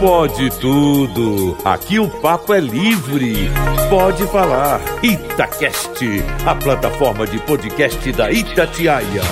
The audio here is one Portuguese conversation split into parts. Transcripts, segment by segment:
Pode tudo. Aqui o papo é livre. Pode falar. Itacast, a plataforma de podcast da Itatiaia.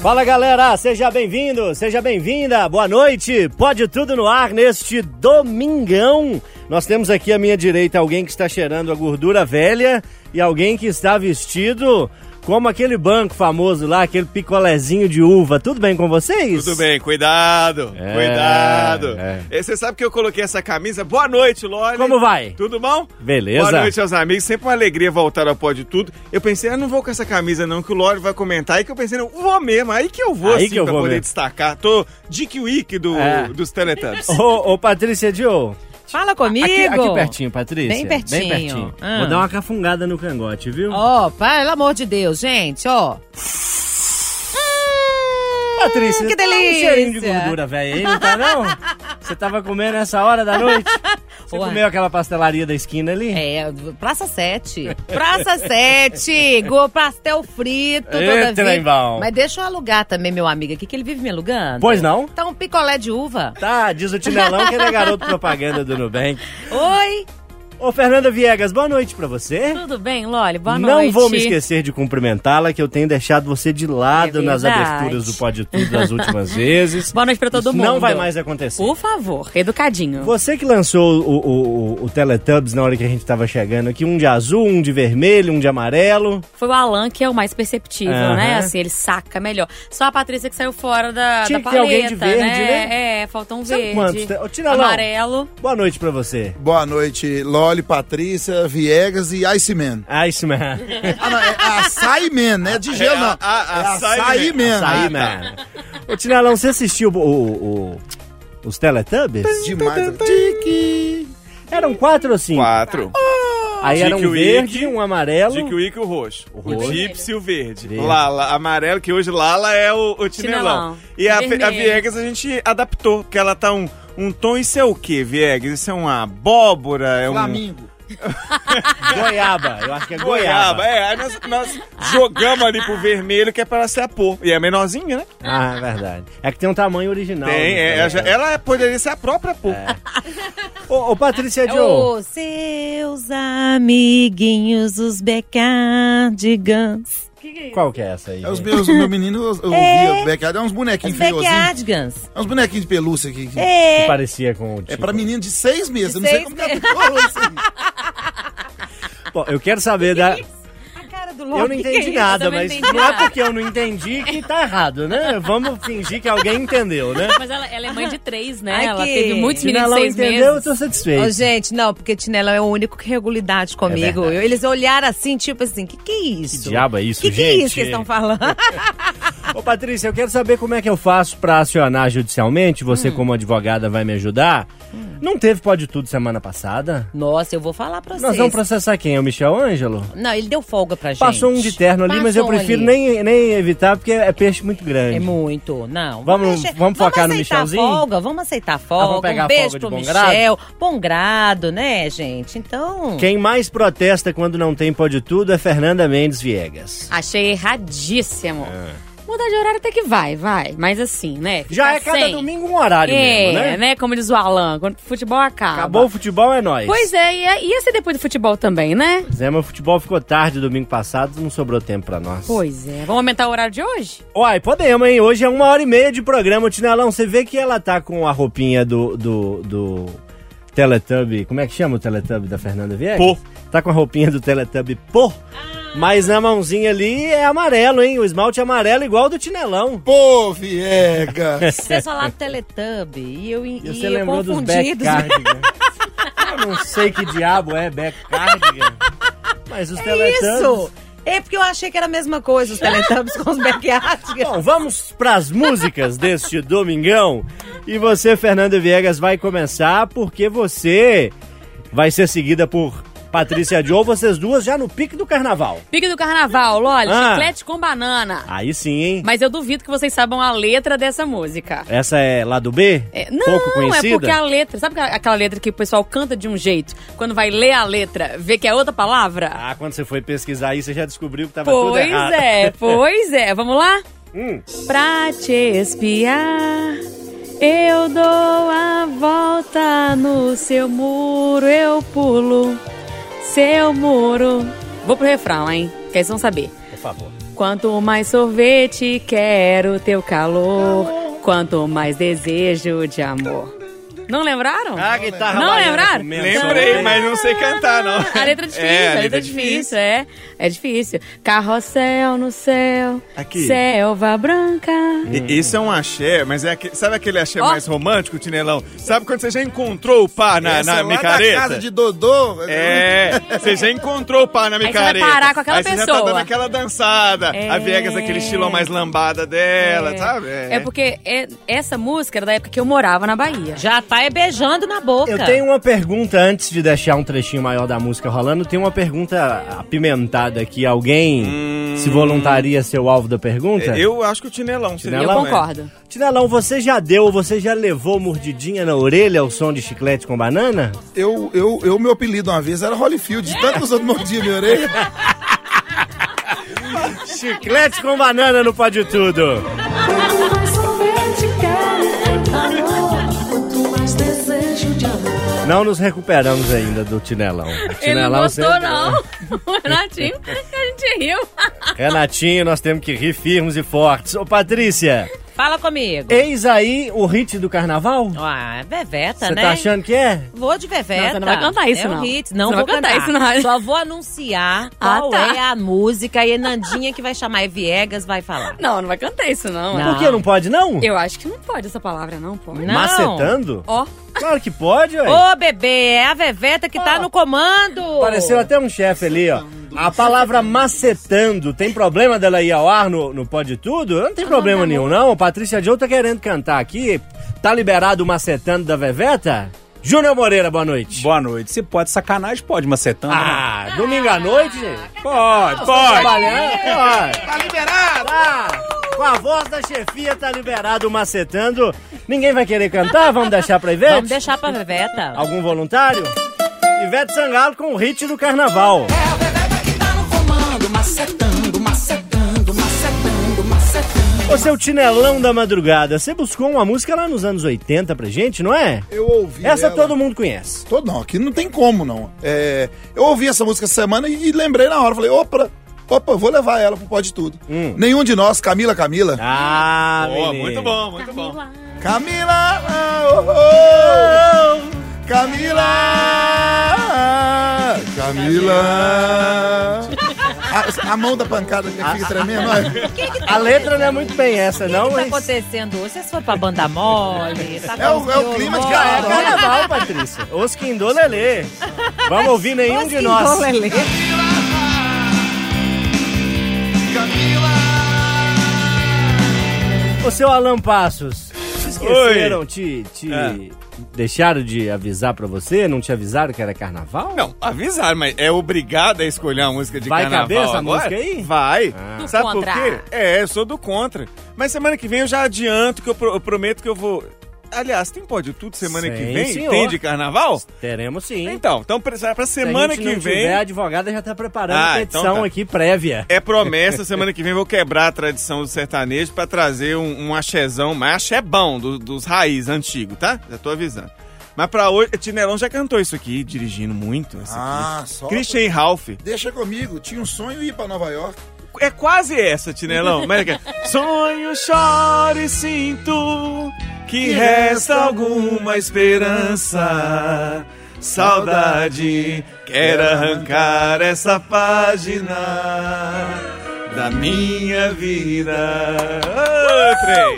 Fala galera, seja bem-vindo, seja bem-vinda, boa noite. Pode tudo no ar neste domingão. Nós temos aqui à minha direita alguém que está cheirando a gordura velha e alguém que está vestido como aquele banco famoso lá, aquele picolézinho de uva. Tudo bem com vocês? Tudo bem, cuidado, É, cuidado. é. E Você sabe que eu coloquei essa camisa? Boa noite, Loli. Como vai? Tudo bom? Beleza. Boa noite aos amigos, sempre uma alegria voltar ao Pode Tudo. Eu pensei, eu não vou com essa camisa não, que o Loli vai comentar. Aí que eu pensei, não, vou mesmo, aí que eu vou, Aí assim, que eu pra vou poder mesmo. destacar. Tô Dick Week do, É. dos Teletubbies. Ô, ô Patrícia Joe. Fala comigo. Aqui, aqui pertinho, Patrícia. Bem pertinho. Bem pertinho. Ah. Vou dar uma cafungada no cangote, viu? Ó, pelo amor de Deus, gente, ó. Patrícia, que tá um delícia. cheirinho de gordura velha aí, não tá não? Você tava comendo essa hora da noite? Você Ué. comeu aquela pastelaria da esquina ali? É, Praça 7. Praça 7. Go pastel frito toda bom. Mas deixa eu alugar também, meu amigo aqui, que ele vive me alugando. Pois não? Então, um picolé de uva. Tá, diz o Tinelão que ele é garoto propaganda do Nubank. Oi. Ô, Fernanda Viegas, boa noite pra você. Tudo bem, Loli? Boa não noite. vou me esquecer de cumprimentá-la, que eu tenho deixado você de lado É nas aberturas do Pode Tudo das últimas vezes. Boa noite pra todo Isso mundo. Não vai mais acontecer. Por favor, educadinho. Você que lançou o, o, o, o Teletubbies na hora que a gente tava chegando aqui, um de azul, um de vermelho, um de amarelo. Foi o Alan que é o mais perceptível, Aham. né? Assim, ele saca melhor. Só a Patrícia que saiu fora da, Tinha da que ter paleta, alguém de verde, né? É, faltou um São verde. quantos? Tinelão. Amarelo. Boa noite pra você. Boa noite, Loli, Patrícia, Viegas e Iceman. Iceman. Ah, não, é Açaí Man, não é de gelo, não. é Açaí Man. Açaí, Ah, man. Ô, Tinelão, você assistiu o, o- o- os Teletubbies? Demais. Tiki. Eram quatro ou cinco? Quatro. Aí era um verde, Wick, um amarelo. Dick Week e o roxo. O, roxo. Gypsy e o verde. Verde. Lala, amarelo, que hoje Lala é o, o Tinelão. Tinelão. E a, a Viegas a gente adaptou, porque ela tá um, um tom, isso é o quê, Viegas? Isso é uma abóbora? É um... Flamingo. Goiaba. Eu acho que é Goiaba. goiaba. É, aí nós, nós jogamos ali pro vermelho, que é pra ela ser a pôr. E é menorzinha, né? Ah, é verdade. É que tem um tamanho original. Tem, né, é, ela, poderia ser a própria pôr. Ô, ô, Patrícia Joe. Os seus amiguinhos, os Beckardigans. Qual que é essa aí? É os meus, o meu menino, eu eu ouvia backyard, é uns Os bonequinhos. Beckardigans. É uns bonequinhos de pelúcia aqui. Que É. parecia com o É tipo. pra menino de seis meses, eu não De sei como que ela isso aí. Bom, eu quero saber da. A Eu não que entendi é nada, Eu mas não entendi não é nada. porque eu não entendi que tá errado, né? Vamos fingir que alguém entendeu, né? Mas ela, ela é mãe de três, né? Ai, ela que- teve muitos Se meninos de seis entendeu, eu meses. tô satisfeito. Ô, gente, não, porque Tinela é o único que regularidade comigo. verdade. Eu- Eles olharam assim, tipo assim, que que é Que isso? diabo é isso, que que gente? é isso que eles estão falando? Ô, Patrícia, eu quero saber como é que eu faço pra acionar judicialmente. Você, Hum. como advogada, vai me ajudar. Não teve Pode Tudo semana passada? Nossa, eu vou falar pra vocês. Nós vamos processar quem? É o Michel Ângelo? Não, ele deu folga pra gente. Passou um de terno ali, mas eu Passou prefiro ali. nem, nem evitar porque é peixe muito grande. É muito, não. Vamos- vamos focar no Michelzinho? folga, vamos aceitar folga. Ah, vamos pegar um beijo folga de pro bom Michel. Bom grado, né, gente? Então. Quem mais protesta quando não tem Pode Tudo é Fernanda Mendes Viegas. Achei erradíssimo. É. Mudar de horário até que vai, vai. Mas assim, né? Já é cada sem. domingo um horário É, mesmo, né? Como diz o Alan, quando o futebol acaba. Acabou o futebol, é nóis. Pois é, ia, ia ser depois do futebol também, né? Zé, mas o futebol ficou tarde domingo passado, não sobrou tempo pra nós. Pois é. Vamos aumentar o horário de hoje? Uai, podemos, hein? Hoje é uma hora e meia de programa, Tinelão. Você vê que ela tá com a roupinha do, do, do Teletubby. Como é que chama o Teletubby da Fernanda Viegas? Pô. Tá com a roupinha do Teletubby Pô. Mas na mãozinha ali é amarelo, hein? O esmalte é amarelo igual do Tinelão. Pô, Viegas. Vocês falaram Teletubby e eu, e E você eu lembrou dos cardigan. Eu não sei que diabo é back cardigan. Mas os É Teletubbies... isso! É porque eu achei que era a mesma coisa, os Teletubbies com os backyardigans. Bom, vamos pras músicas deste domingão. E você, Fernanda Viegas, vai começar porque você vai ser seguida por Patrícia Joe, vocês duas já no pique do carnaval. Pique do carnaval, olha, Ah. chiclete com banana. Aí sim, hein? Mas eu duvido que vocês saibam a letra dessa música. Essa é lá do B? É, não, Pouco é conhecida? porque a letra. Sabe aquela- letra que o pessoal canta de um jeito? Quando vai ler a letra, vê que é outra palavra? Ah, quando você foi pesquisar aí, você já descobriu que tava tudo pois errado. é, pois é. Vamos lá? Hum. Pra te espiar, eu dou a volta no seu muro eu pulo, seu muro. Vou pro refrão, hein? Que eles vão saber. Por favor. Quanto mais sorvete, quero teu calor. Quanto mais desejo de amor. Não lembraram? Ah, guitarra Não lembraram? Lembrei, mas não sei cantar, não. A letra é difícil, É, a letra é difícil, é. É difícil. Carrossel no céu, Aqui. selva branca. E- Isso é um axé, mas é aquele, sabe aquele axé Ó. mais romântico, Tinelão? Sabe quando você já encontrou o par na, Essa na é micareta? casa de Dodô. É, você já encontrou o par na você vai micareta. parar com aquela Aí você já tá pessoa. dando aquela dançada. É. A Viegas, aquele estilo mais lambada dela, É. sabe? É porque é- essa música era da época que eu morava na Bahia. Já tá é beijando na boca. Eu tenho uma pergunta antes de deixar um trechinho maior da música rolando. Tem uma pergunta apimentada aqui. Alguém se voluntaria a ser o alvo da pergunta? Hum. Eu acho que o Tinelão. Eu Tinelão, né? concordo. Tinelão, você já deu, você já levou mordidinha na orelha ao som de chiclete com banana? Eu, eu, eu, meu apelido uma vez era Holyfield, de tanto que os outros mordiam minha orelha. Chiclete com banana no Pode Tudo. Não nos recuperamos ainda do Tinelão. O Ele não Tinelão gostou, não. O Renatinho, a gente riu. Renatinho, nós temos que rir firmes e fortes. Ô, Patrícia, Fala comigo. eis aí o hit do carnaval? Ah, é Veveta, Você né? tá achando que é? Vou de Veveta. Não, você não vai cantar isso, é um não. hit. Não Você vou vai cantar cantar. isso rádio. Só vou anunciar Ah, qual tá. é a música e a Nandinha que vai chamar e Viegas vai falar. Não, não vai cantar isso, não. Não. Por que não pode, não? Eu acho que não pode essa palavra, não, pô. Não. Macetando? Ó, Claro que pode, ué. Ô, bebê, é a Veveta que tá no comando. Apareceu até um chefe ali, ó. A palavra macetando, tem problema dela ir ao ar no, no Pode Tudo? Não tem problema nenhum, não. Patrícia Joe tá querendo cantar aqui. Tá liberado o macetando da Veveta? Júnior Moreira, boa noite. Boa noite. Se pode sacanagem, pode macetando. né? Ah, domingo à noite, gente? Pode, Trabalhando? Pode. Tá liberado. Tá. Com a voz da chefia tá liberado o macetando. Ninguém vai querer cantar? Vamos deixar pra Ivete? Vamos deixar pra Veveta. Algum voluntário? Ivete Sangalo com o hit do carnaval. Ô, seu Tinelão da Madrugada, você buscou uma música lá nos anos 80 pra gente, não é? Eu ouvi Essa ela. todo mundo conhece. Todo não, aqui não tem como não. É, eu ouvi essa música essa semana e, e lembrei na hora. Falei, opa, opa, vou levar ela pro Pode Tudo. Hum. Nenhum de nós, Camila, Camila. Ah, Boa, menino. muito bom, muito bom. Camila! oh, oh, oh, Camila! Camila! A, a mão da pancada que fica tremendo, olha. A letra não é muito bem essa, O não, que tá mas... acontecendo hoje? Vocês foram pra banda mole? Tá É o- é o clima de Já é carnaval. carnaval, Patrícia. Os Lelê. Vamos ouvir nenhum de Osquindô, nós. Lelê. Ô, seu Alan Passos, se esqueceram, te, te deixaram de avisar pra você? Não te avisaram que era carnaval? Não, avisaram, mas é obrigado a escolher uma música de Vai carnaval caber essa agora? música aí? Vai. Do Sabe contra. por quê? É, eu sou do contra. Mas semana que vem eu já adianto que eu, pro- eu prometo que eu vou... Aliás, tem pode tudo semana que Sim, vem? senhor. Tem de carnaval? Teremos sim. Então, então pra, pra Se a semana gente que não vem... tiver, a advogada já tá preparando Ah, a então petição tá. aqui prévia. É promessa, semana que vem eu vou quebrar a tradição do sertanejo pra trazer um, um axézão, mas axé bom, do- dos raiz antigo, tá? Já tô avisando. Mas pra hoje, Tinelão já cantou isso aqui, dirigindo muito. Ah, aqui. só. Christian Ralph. Deixa comigo, tinha um sonho ir pra Nova York. É quase essa, Tinelão. É que- Sonho, choro e sinto que resta alguma esperança. Saudade, quero arrancar essa página da minha vida. Ô, trem.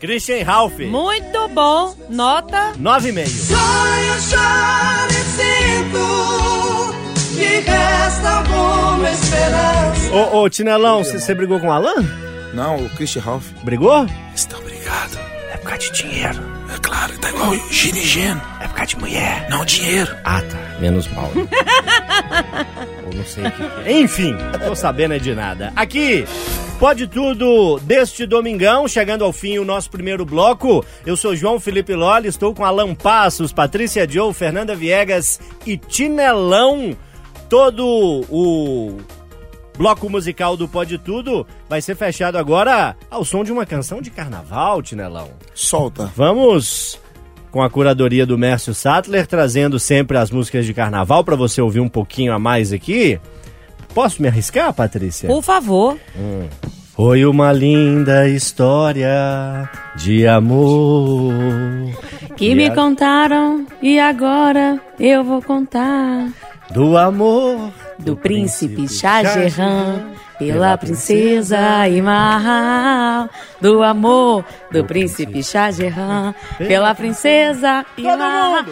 Christian Ralph, Muito bom. Nota 9,5. Sonho, choro e sinto que resta alguma esperança. Ô, ô, Tinelão, você brigou com o Alan? Não, o Christian Ralph. Brigou? Está obrigado. É por causa de dinheiro. É claro, tá igual o Ginigeno. É por causa de mulher. Não dinheiro. Ah, tá. Menos mal. né? Ou não sei o que, que é. Enfim, tô sabendo é de nada. Aqui, pode tudo deste domingão, chegando ao fim o nosso primeiro bloco. Eu sou João Felipe Lolli, estou com Alan Passos, Patrícia Joe, Fernanda Viegas e Tinelão. Todo o bloco musical do Pode Tudo vai ser fechado agora ao som de uma canção de carnaval, Tinelão. Solta. Vamos com a curadoria do Mércio Sattler, trazendo sempre as músicas de carnaval para você ouvir um pouquinho a mais aqui. Posso me arriscar, Patrícia? Por favor. Foi uma linda história de amor. Que me contaram e agora eu vou contar. Do amor Do príncipe Shah Jahan pela princesa Imahal. Do amor do príncipe Shah Jahan pela princesa Imahal.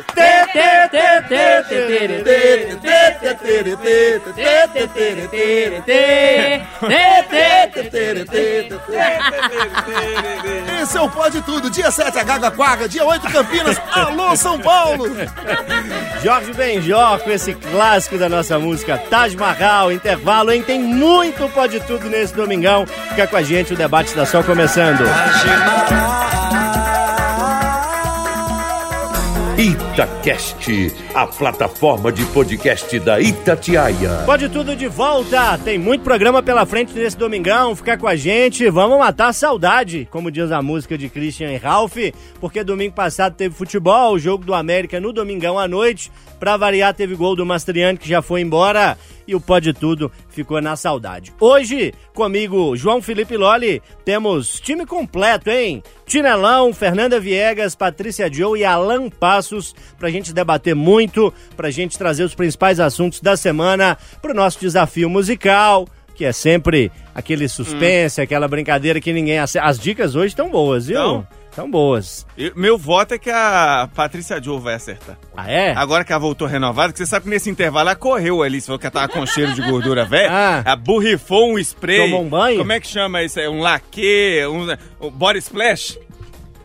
Esse é o Pode Tudo. Dia 7, a Gaga Quaga. Dia 8, Campinas. Alô, São Paulo. Jorge Benjor com esse clássico da nossa música Taj Mahal, intervalo, hein? Tem muito pode tudo nesse domingão. Fica com a gente, o debate está só começando. Itacast, a plataforma de podcast da Itatiaia. Pode tudo de volta. Tem muito programa pela frente nesse domingão. Fica com a gente. Vamos matar a saudade, como diz a música de Christian e Ralph, porque domingo passado teve futebol, o jogo do América no domingão à noite. Pra variar, teve gol do Mastriani que já foi embora e o Pode Tudo ficou na saudade. Hoje, comigo, João Felipe Loli, temos time completo, hein? Tinelão, Fernanda Viegas, Patrícia Joe e Alan Passos pra gente debater muito, pra gente trazer os principais assuntos da semana pro nosso desafio musical, que é sempre aquele suspense, aquela brincadeira que ninguém. As dicas hoje estão boas, viu? Tão? Estão boas. Eu- meu voto é que a Patrícia Joe vai acertar. Ah, é? Agora que ela voltou renovada, que você sabe que nesse intervalo ela correu ali, se falou que ela tava com cheiro de gordura velha, Ah. ela borrifou um spray. Tomou um banho? Como é que chama isso? aí? Um laque, um, um body splash?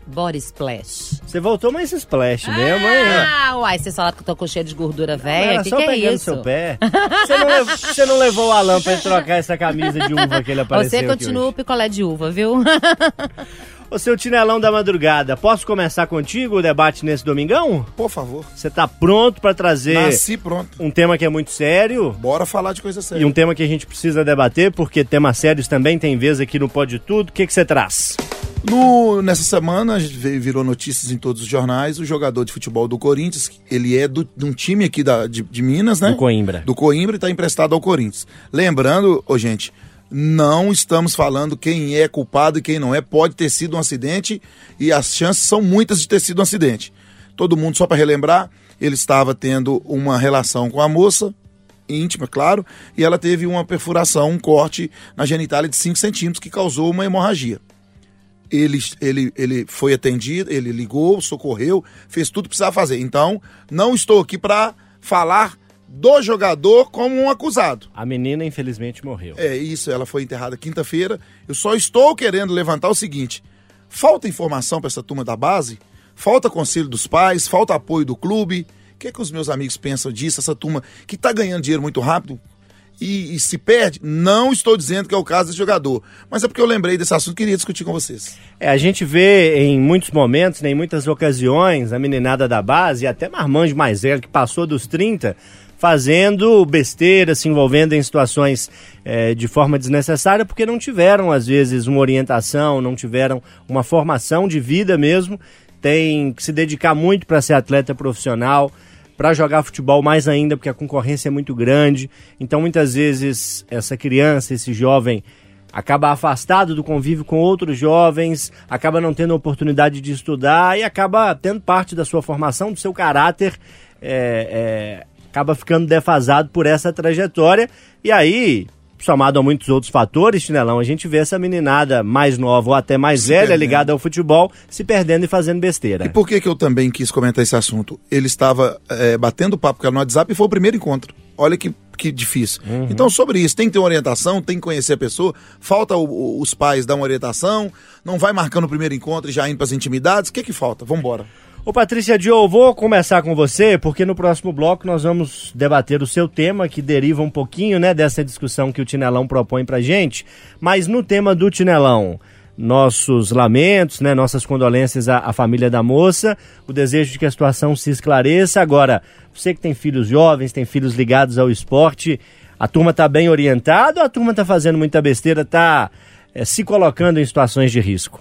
Body splash. Você voltou mais esse splash mesmo, hein? Ah, uai, você fala que eu tô com cheio de gordura velha. Era Que só que é pegando isso? seu pé. Você não, levou, você não levou o Alan pra ele trocar essa camisa de uva que ele apareceu Você aqui continua o picolé de uva, viu? Ô, seu Tinelão da Madrugada, posso começar contigo o debate nesse domingão? Por favor. Você tá pronto pra trazer Nasci pronto. um tema que é muito sério? Bora falar de coisa E séria. um tema que a gente precisa debater, porque temas sérios também tem vez aqui no Pode Tudo. O que que você traz? No, nessa semana, a gente veio- virou notícias em todos os jornais, o jogador de futebol do Corinthians, ele é do- de um time aqui da, de, de Minas, né? Do Coimbra. Do Coimbra e está emprestado ao Corinthians. Lembrando, ô gente, não estamos falando quem é culpado e quem não é. Pode ter sido um acidente e as chances são muitas de ter sido um acidente. Todo mundo, só para relembrar, ele estava tendo uma relação com a moça, íntima, claro, e ela teve uma perfuração, um corte na genitália de 5 centímetros que causou uma hemorragia ele, ele, ele foi atendido, ele ligou, socorreu, fez tudo que precisava fazer. Então, não estou aqui para falar do jogador como um acusado. A menina, infelizmente, morreu. É isso, ela foi enterrada quinta-feira. Eu só estou querendo levantar o seguinte: falta informação para essa turma da base, falta conselho dos pais, falta apoio do clube. O que, é que os meus amigos pensam disso? Essa turma que está ganhando dinheiro muito rápido e, e se perde? Não estou dizendo que é o caso desse jogador, mas é porque eu lembrei desse assunto e queria discutir com vocês. É, a gente vê em muitos momentos, né, em muitas ocasiões, a meninada da base, e até marmanjo mais velho, que passou dos 30, fazendo besteira, se envolvendo em situações eh, de forma desnecessária, porque não tiveram, às vezes, uma orientação, não tiveram uma formação de vida mesmo. Tem que se dedicar muito para ser atleta profissional, para jogar futebol mais ainda, porque a concorrência é muito grande. Então, muitas vezes, essa criança, esse jovem, acaba afastado do convívio com outros jovens, acaba não tendo oportunidade de estudar e acaba tendo parte da sua formação, do seu caráter, é, é, acaba ficando defasado por essa trajetória. E aí, somado a muitos outros fatores, Chinelão, a gente vê essa meninada mais nova ou até mais velha perdendo. ligada ao futebol se perdendo e fazendo besteira. E por que, que eu também quis comentar esse assunto? Ele estava é, batendo papo com ela no WhatsApp e foi o primeiro encontro. Olha que, que difícil. Então, sobre isso, tem que ter uma orientação, tem que conhecer a pessoa. Falta o- o- os pais dar uma orientação. Não vai marcando o primeiro encontro e já indo para as intimidades. O que, que falta? Vambora. Ô Patrícia Dio, vou começar com você, porque no próximo bloco nós vamos debater o seu tema, que deriva um pouquinho, né, dessa discussão que o Tinelão propõe pra gente. Mas no tema do Tinelão, nossos lamentos, né, nossas condolências à, à família da moça, o desejo de que a situação se esclareça. Agora, você que tem filhos jovens, tem filhos ligados ao esporte, a turma tá bem orientada ou a turma tá fazendo muita besteira, tá eh, se colocando em situações de risco?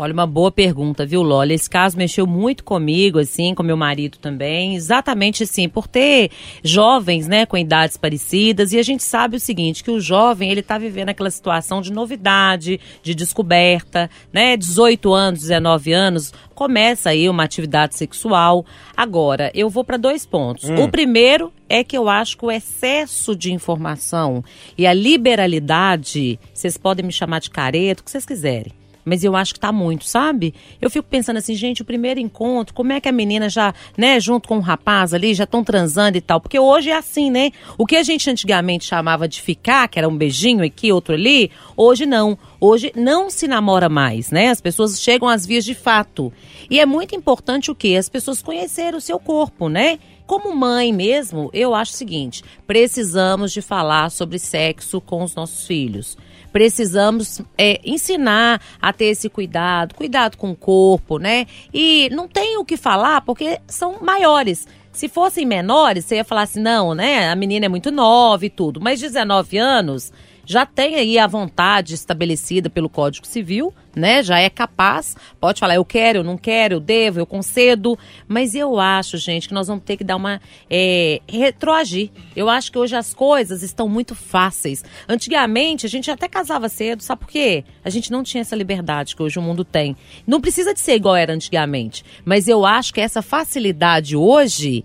Olha, uma boa pergunta, viu, Lola? Esse caso mexeu muito comigo, assim, com meu marido também. Exatamente assim, por ter jovens, né, com idades parecidas. E a gente sabe o seguinte, que o jovem, ele tá vivendo aquela situação de novidade, de descoberta, né? 18 anos, 19 anos, começa aí uma atividade sexual. Agora, eu vou para dois pontos. O primeiro é que eu acho que o excesso de informação e a liberalidade, vocês podem me chamar de careta, o que vocês quiserem. Mas eu acho que tá muito, sabe? Eu fico pensando assim, gente, o primeiro encontro, como é que a menina já, né, junto com o rapaz ali, já estão transando e tal? Porque hoje é assim, né? O que a gente antigamente chamava de ficar, que era um beijinho aqui, outro ali, hoje não. Hoje não se namora mais, né? As pessoas chegam às vias de fato. E é muito importante o quê? As pessoas conhecerem o seu corpo, né? Como mãe mesmo, eu acho o seguinte: precisamos de falar sobre sexo com os nossos filhos. Precisamos é, ensinar a ter esse cuidado, cuidado com o corpo, né? E não tem o que falar porque são maiores. Se fossem menores, você ia falar assim, não, né? A menina é muito nova e tudo. Mas 19 anos já tem aí a vontade estabelecida pelo Código Civil, né? Já é capaz, pode falar, eu quero, eu não quero, eu devo, eu concedo, mas eu acho, gente, que nós vamos ter que dar uma é, retroagir. Eu acho que hoje as coisas estão muito fáceis. Antigamente a gente até casava cedo, sabe por quê? A gente não tinha essa liberdade que hoje o mundo tem. Não precisa de ser igual era antigamente, mas eu acho que essa facilidade hoje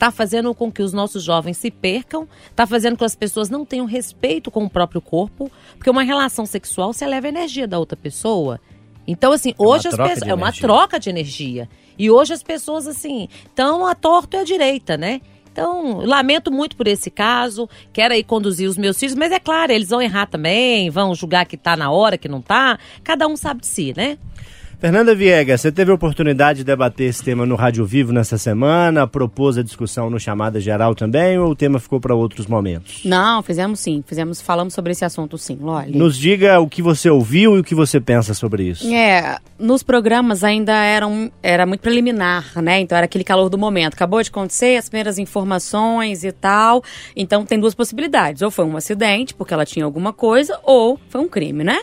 está fazendo com que os nossos jovens se percam, está fazendo com que as pessoas não tenham respeito com o próprio corpo, porque uma relação sexual se eleva a energia da outra pessoa. Então, assim, hoje as troca pessoas. É uma energia. troca de energia. E hoje as pessoas, assim, estão a torto e a direita, né? Então, lamento muito por esse caso. Quero aí conduzir os meus filhos, mas é claro, eles vão errar também, vão julgar que tá na hora, que não tá. Cada um sabe de si, né? Fernanda Viegas, você teve a oportunidade de debater esse tema no Rádio Vivo nessa semana, propôs a discussão no Chamada Geral também, ou o tema ficou para outros momentos? Não, fizemos sim. Fizemos, falamos sobre esse assunto sim, Loli. Nos diga o que você ouviu e o que você pensa sobre isso. É, nos programas ainda eram, era muito preliminar, né? Então era aquele calor do momento. Acabou de acontecer, as primeiras informações e tal. Então tem duas possibilidades. Ou foi um acidente, porque ela tinha alguma coisa, ou foi um crime, né?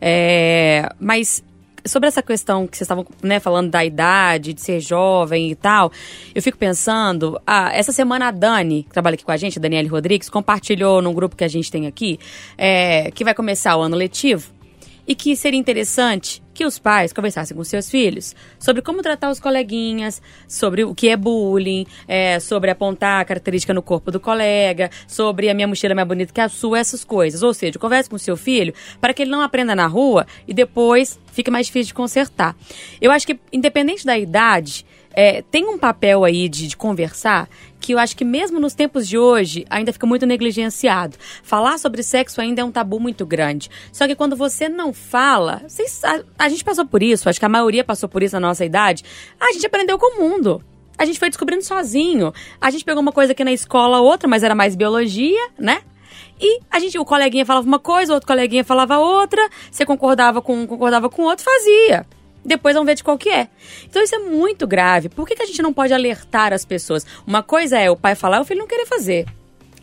É, mas sobre essa questão que vocês estavam né, falando da idade, de ser jovem e tal, eu fico pensando, ah, essa semana a Dani, que trabalha aqui com a gente, a Daniele Rodrigues, compartilhou num grupo que a gente tem aqui, é, que vai começar o ano letivo, e que seria interessante que os pais conversassem com seus filhos sobre como tratar os coleguinhas, sobre o que é bullying, é, sobre apontar a característica no corpo do colega, sobre a minha mochila é mais bonita que a sua, essas coisas. Ou seja, converse com seu filho para que ele não aprenda na rua e depois fique mais difícil de consertar. Eu acho que, independente da idade, é, tem um papel aí de, de conversar que eu acho que mesmo nos tempos de hoje ainda fica muito negligenciado. Falar sobre sexo ainda é um tabu muito grande. Só que quando você não fala, vocês- a, a gente passou por isso, acho que a maioria passou por isso na nossa idade, a gente aprendeu com o mundo. A gente foi descobrindo sozinho. A gente pegou uma coisa aqui na escola, outra, mas era mais biologia, né? E a gente, o coleguinha falava uma coisa, o outro coleguinha falava outra, você concordava com um, concordava com o outro, fazia. Depois vamos ver de qual que é. Então isso é muito grave. Por que, que a gente não pode alertar as pessoas? Uma coisa é o pai falar o filho não querer fazer.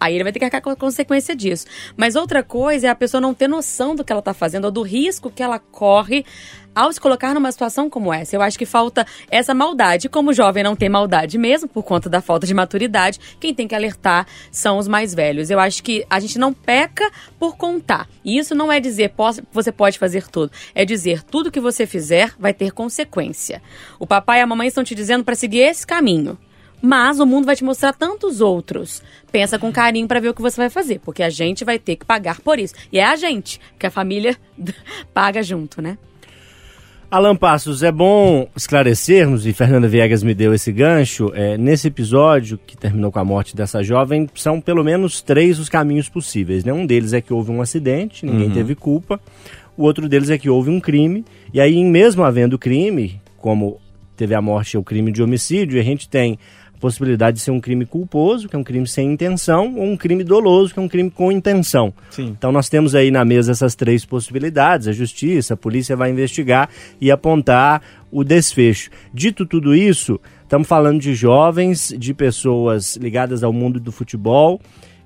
Aí ele vai ter que arcar com a consequência disso. Mas outra coisa é a pessoa não ter noção do que ela tá fazendo ou do risco que ela corre ao se colocar numa situação como essa. Eu acho que falta essa maldade. Como o jovem não tem maldade mesmo, por conta da falta de maturidade, quem tem que alertar são os mais velhos. Eu acho que a gente não peca por contar. E isso não é dizer "Posso- você pode fazer tudo. É dizer tudo que você fizer vai ter consequência. O papai e a mamãe estão te dizendo para seguir esse caminho. Mas o mundo vai te mostrar tantos outros. Pensa com carinho pra ver o que você vai fazer, porque a gente vai ter que pagar por isso. E é a gente, porque a família paga junto, né? Alan Passos, é bom esclarecermos, e Fernanda Viegas me deu esse gancho, é, nesse episódio que terminou com a morte dessa jovem, são pelo menos três os caminhos possíveis. Né? Um deles é que houve um acidente, ninguém teve culpa. O outro deles é que houve um crime. E aí, mesmo havendo crime, como teve a morte ou crime de homicídio, a gente tem possibilidade de ser um crime culposo, que é um crime sem intenção, ou um crime doloso, que é um crime com intenção. Sim. Então nós temos aí na mesa essas três possibilidades. A justiça, a polícia vai investigar e apontar o desfecho. Dito tudo isso, estamos falando de jovens, de pessoas ligadas ao mundo do futebol,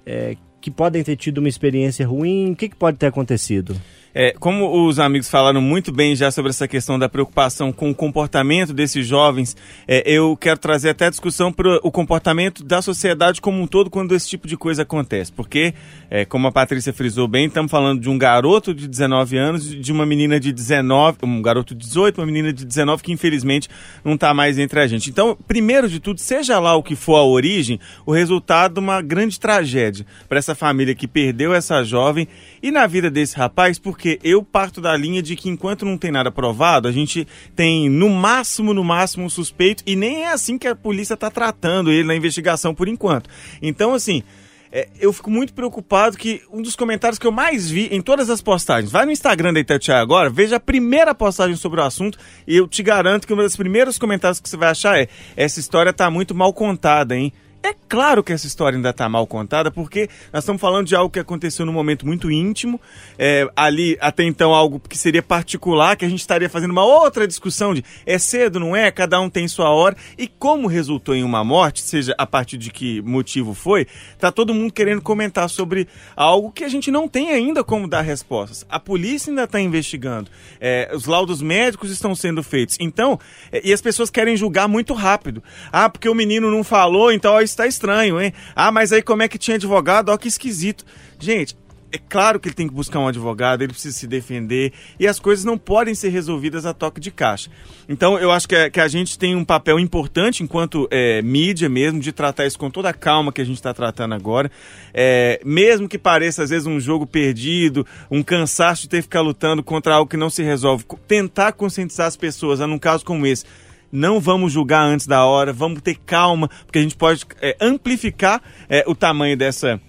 eh, que podem ter tido uma experiência ruim. O que, que pode ter acontecido? É, como os amigos falaram muito bem já sobre essa questão da preocupação com o comportamento desses jovens, é, eu quero trazer até a discussão para o comportamento da sociedade como um todo quando esse tipo de coisa acontece. Porque, é, como a Patrícia frisou bem, estamos falando de um garoto de 19 anos, de uma menina de 19, um garoto de 18, uma menina de 19 que infelizmente não está mais entre a gente. Então, primeiro de tudo, seja lá o que for a origem, o resultado de uma grande tragédia para essa família que perdeu essa jovem e na vida desse rapaz, porque eu parto da linha de que enquanto não tem nada provado, a gente tem no máximo, no máximo um suspeito e nem é assim que a polícia está tratando ele na investigação por enquanto. Então, assim, é, eu fico muito preocupado que um dos comentários que eu mais vi em todas as postagens, vai no Instagram da Itatiaia agora, veja a primeira postagem sobre o assunto e eu te garanto que um dos primeiros comentários que você vai achar é essa história tá muito mal contada, hein? É claro que essa história ainda está mal contada, porque nós estamos falando de algo que aconteceu num momento muito íntimo, é, ali até então algo que seria particular, que a gente estaria fazendo uma outra discussão de é cedo, não é? Cada um tem sua hora. E como resultou em uma morte, seja a partir de que motivo foi, tá todo mundo querendo comentar sobre algo que a gente não tem ainda como dar respostas. A polícia ainda está investigando, é, os laudos médicos estão sendo feitos. Então, é, e as pessoas querem julgar muito rápido. Ah, porque o menino não falou, então isso tá estranho, hein? Ah, mas aí como é que tinha advogado? Ó, que esquisito. Gente, é claro que ele tem que buscar um advogado, ele precisa se defender e as coisas não podem ser resolvidas a toque de caixa. Então eu acho que, a- que a gente tem um papel importante enquanto é, mídia mesmo de tratar isso com toda a calma que a gente está tratando agora. É, mesmo que pareça às vezes um jogo perdido, um cansaço de ter que ficar lutando contra algo que não se resolve, tentar conscientizar as pessoas, a num caso como esse. Não vamos julgar antes da hora, vamos ter calma, porque a gente pode é, amplificar é, o tamanho dessa,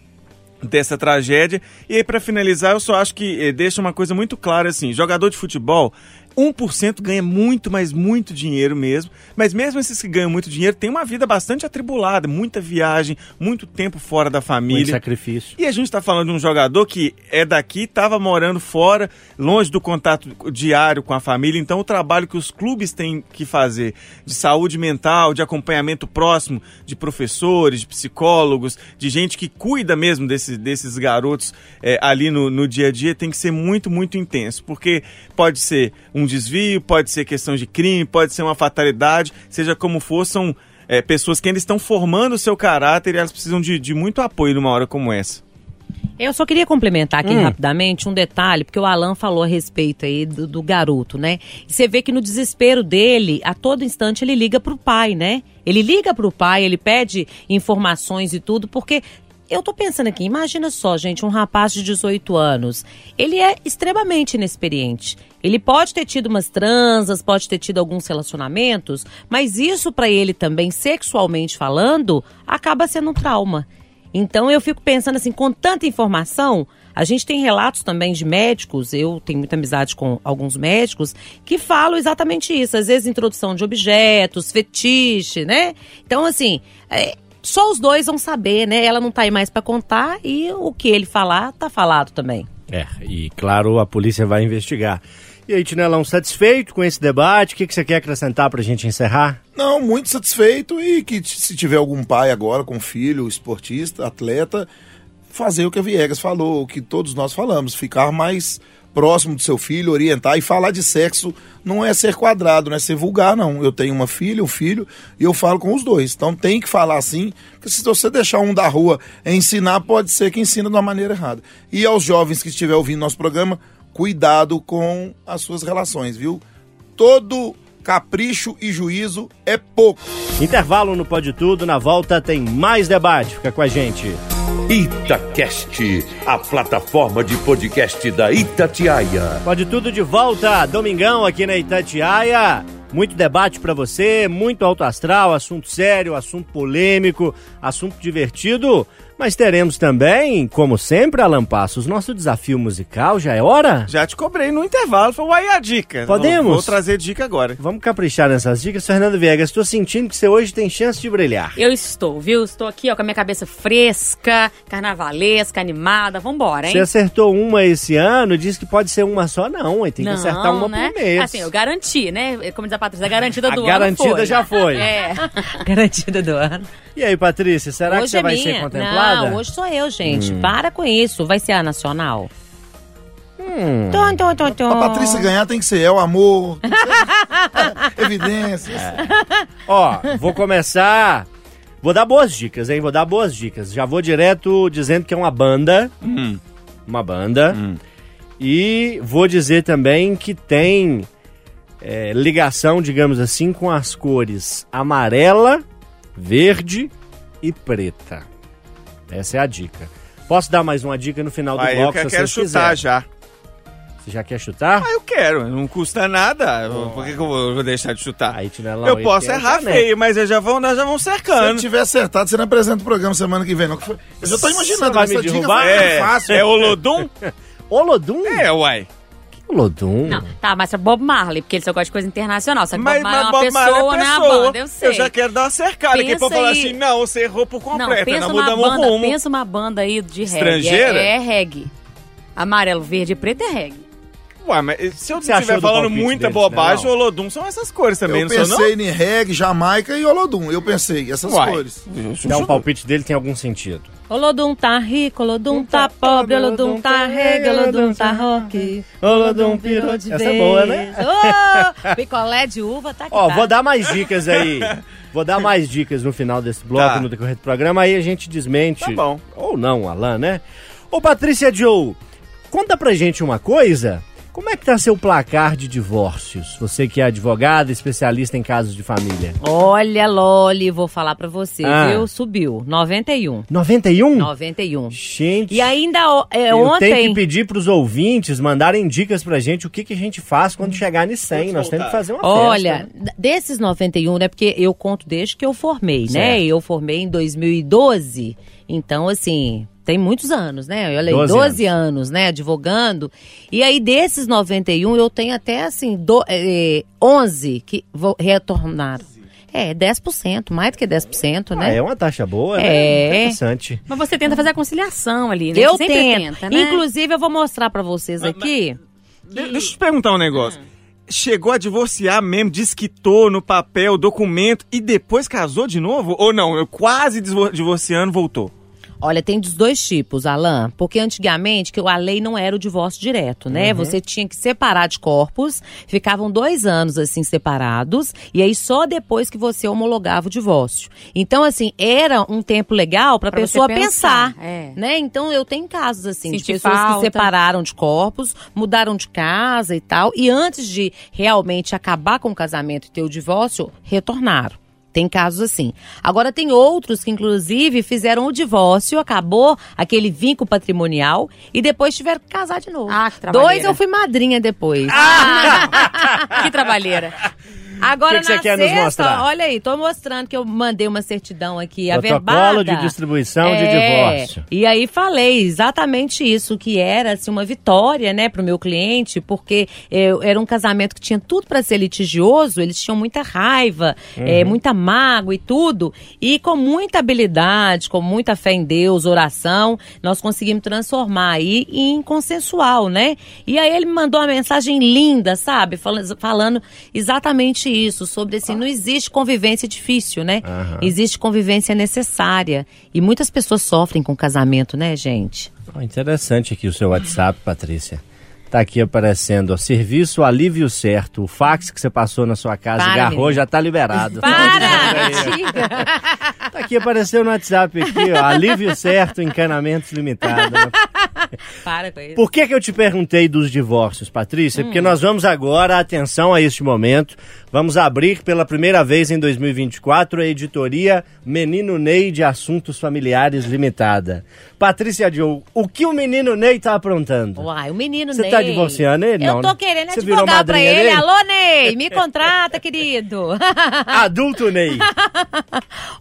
dessa tragédia. E aí, para finalizar, eu só acho que eh, deixa uma coisa muito clara assim: jogador de futebol. 1% ganha muito, mas muito dinheiro mesmo. Mas mesmo esses que ganham muito dinheiro têm uma vida bastante atribulada, muita viagem, muito tempo fora da Muito família. sacrifício. E a gente está falando de um jogador que é daqui, estava morando fora, longe do contato diário com a família. Então, o trabalho que os clubes têm que fazer de saúde mental, de acompanhamento próximo de professores, de psicólogos, de gente que cuida mesmo desse, desses garotos é, ali no, no dia a dia, tem que ser muito, muito intenso. Porque pode ser um desvio, pode ser questão de crime, pode ser uma fatalidade, seja como for, são. é, pessoas que ainda estão formando o seu caráter e elas precisam de, de muito apoio numa hora como essa. Eu só queria complementar aqui Hum. rapidamente um detalhe, porque o Alan falou a respeito aí do, do garoto, né? E você vê que no desespero dele, a todo instante ele liga pro pai, né? Ele liga pro pai, ele pede informações e tudo, porque eu tô pensando aqui, imagina só, gente, um rapaz de 18 anos. Ele é extremamente inexperiente. Ele pode ter tido umas transas, pode ter tido alguns relacionamentos, mas isso pra ele também, sexualmente falando, acaba sendo um trauma. Então eu fico pensando assim, com tanta informação, a gente tem relatos também de médicos, eu tenho muita amizade com alguns médicos, que falam exatamente isso. Às vezes introdução de objetos, fetiche, né? Então, assim, é, só os dois vão saber, né? Ela não tá aí mais pra contar e o que ele falar, tá falado também. É, e claro, a polícia vai investigar. E aí, Tinelão, satisfeito com esse debate? O que, que você quer acrescentar pra gente encerrar? Não, muito satisfeito e que se tiver algum pai agora com filho, esportista, atleta, fazer o que a Viegas falou, o que todos nós falamos, ficar mais próximo do seu filho, orientar e falar de sexo não é ser quadrado, não é ser vulgar, não. Eu tenho uma filha, um filho e eu falo com os dois. Então tem que falar assim, porque se você deixar um da rua ensinar, pode ser que ensina de uma maneira errada. E aos jovens que estiver ouvindo nosso programa, cuidado com as suas relações, viu? Todo capricho e juízo é pouco. Intervalo no Pode Tudo, na volta tem mais debate. Fica com a gente. Itacast, a plataforma de podcast da Itatiaia. Pode Tudo de volta, domingão aqui na Itatiaia. Muito debate pra você, muito alto astral, assunto sério, assunto polêmico, assunto divertido. Mas teremos também, como sempre, Alan Passos, nosso desafio musical. Já é hora? Já te cobrei no intervalo, foi aí a dica. Podemos? Vou, vou trazer dica agora. Vamos caprichar nessas dicas. Fernando Viegas, estou sentindo que você hoje tem chance de brilhar. Eu estou, viu? Estou aqui ó, com a minha cabeça fresca, carnavalesca, animada. Vambora, hein? Você acertou uma esse ano, diz que pode ser uma só, não. Tem que acertar uma né? por mês. Assim, eu garanti, né? Como diz a Patrícia, a garantida A do garantida ano foi. já foi. É. Garantida do ano. E aí, Patrícia, será que hoje você é vai minha. ser contemplada? Não, hoje sou eu, gente. Hum. Para com isso. Vai ser a nacional? Tum, tum, tum, tum. Pra Patrícia ganhar tem que ser é o amor, evidências. Ó, vou começar. Vou dar boas dicas, hein? Vou dar boas dicas. Já vou direto dizendo que é uma banda. Uma banda. E vou dizer também que tem é, ligação, digamos assim, com as cores amarela, verde e preta. Essa é a dica. Posso dar mais uma dica no final do eu bloco, quero, se quero chutar quiserem. já. Você já quer chutar? Ah, eu quero. Não custa nada. Por que, que eu vou deixar de chutar? Aí, eu posso tem errar caneca. feio, mas eles já vão, nós já vamos Se eu cercando. tiver acertado, você não apresenta o programa semana que vem, não. que Eu já tô imaginando, Você vai me dica derrubar? foi É, fácil. é Olodum? Olodum? É, uai. Olodum? Não, tá, mas é Bob Marley, porque ele só gosta de coisa internacional. Só que Mas, Bob Marley é mas uma Bob Marley pessoa, é não é pessoa. banda, eu sei. já quero dar uma cercada aqui Pensa pra falar aí. assim, não, você errou por Não, completo, pensa nós uma mudamos o banda, rumo. pensa uma banda aí de reggae. Estrangeira? É, é reggae. Amarelo, verde e preto é reggae. Ué, mas se eu estiver do falando muita bobagem, né, o Olodum são essas cores também, Eu não são não? pensei em reggae, Jamaica e Olodum. Eu pensei, essas Uai. cores. Então o palpite dele tem algum sentido. Olodum tá rico, Olodum tá pobre, Olodum tá reggae, Olodum tá rock. Olodum Virou de Essa vez. é boa, né? Ô, picolé de uva tá aqui. Ó, tá. vou dar mais dicas aí. Vou dar mais dicas no final desse bloco, Tá. no decorrer do programa, aí a gente desmente. Tá bom. Ou não, Alan, né? Ô, Patrícia Joe, conta pra gente uma coisa. Como é que tá seu placar de divórcios? Você que é advogada, especialista em casos de família. Olha, Loli, vou falar pra você, Ah. viu? Subiu. 91. 91? 91. Gente. E ainda é, eu ontem. tenho que pedir pros ouvintes mandarem dicas pra gente o que, que a gente faz quando chegar nisso 100. Nós temos que fazer uma Olha, festa. né? desses 91, né? Porque eu conto desde que eu formei, né? Certo. Eu formei em 2012. Então, assim, tem muitos anos, né? Olha aí, 12 12, anos. né? Advogando. E aí, desses 91, eu tenho até, assim, do, eh, 11 que vo- retornaram. É, 10%, mais do que 10%, Ah, né? é uma taxa boa, né? É. Interessante. Mas você tenta fazer a conciliação ali, né? Eu Você sempre tento. tenta, né? Inclusive, eu vou mostrar pra vocês aqui. De- deixa eu te perguntar um negócio. Chegou a divorciar mesmo, desquitou no papel, documento e depois casou de novo? Ou não? Eu quase divorciando, voltou. Olha, tem dos dois tipos, Alain. Porque antigamente, que a lei não era o divórcio direto, né? Você tinha que separar de corpos, ficavam dois anos assim separados, e aí só depois que você homologava o divórcio. Então, assim, era um tempo legal pra Pra você pessoa pensar, pensar, é. né? Então, eu tenho casos assim de Sentir pessoas que falta. separaram de corpos, mudaram de casa e tal, e antes de realmente acabar com o casamento e ter o divórcio, retornaram. Tem casos assim. Agora tem outros que, inclusive, fizeram o divórcio, acabou aquele vínculo patrimonial e depois tiveram que casar de novo. Ah, que. Dois eu fui madrinha depois. que trabalheira. Agora que que você na quer nos sexta, mostrar? olha aí, tô mostrando que eu mandei uma certidão aqui, Protocolo averbada. de distribuição de É, divórcio. E aí falei exatamente isso, que era assim, uma vitória, né, pro meu cliente, porque é, era um casamento que tinha tudo para ser litigioso, eles tinham muita raiva, é, Uhum. muita mágoa e tudo, e com muita habilidade, com muita fé em Deus, oração, nós conseguimos transformar aí em consensual, né? E aí ele me mandou uma mensagem linda, sabe? Falando, falando exatamente isso, sobre assim, não existe convivência difícil, né? Existe convivência necessária. E muitas pessoas sofrem com casamento, né, gente? Ó, interessante aqui o seu WhatsApp, Patrícia. Tá aqui aparecendo, ó, serviço alívio certo. O fax que você passou na sua casa, Para, agarrou, menino. já tá liberado. Para! Mentira! Tá aqui apareceu no WhatsApp aqui, ó, alívio certo, encanamentos limitados. Para com isso. Por que, que eu te perguntei dos divórcios, Patrícia? Hum. Porque nós vamos agora, atenção a este momento, vamos abrir pela primeira vez em 2024 a editoria Menino Ney de Assuntos Familiares Limitada. Patrícia Joe, o que o menino Ney tá aprontando? Uai, o menino Você Ney. tá divorciando ele? Eu Não, tô né? querendo Você advogar pra ele. dele? Alô, Ney, me contrata, querido. Adulto Ney.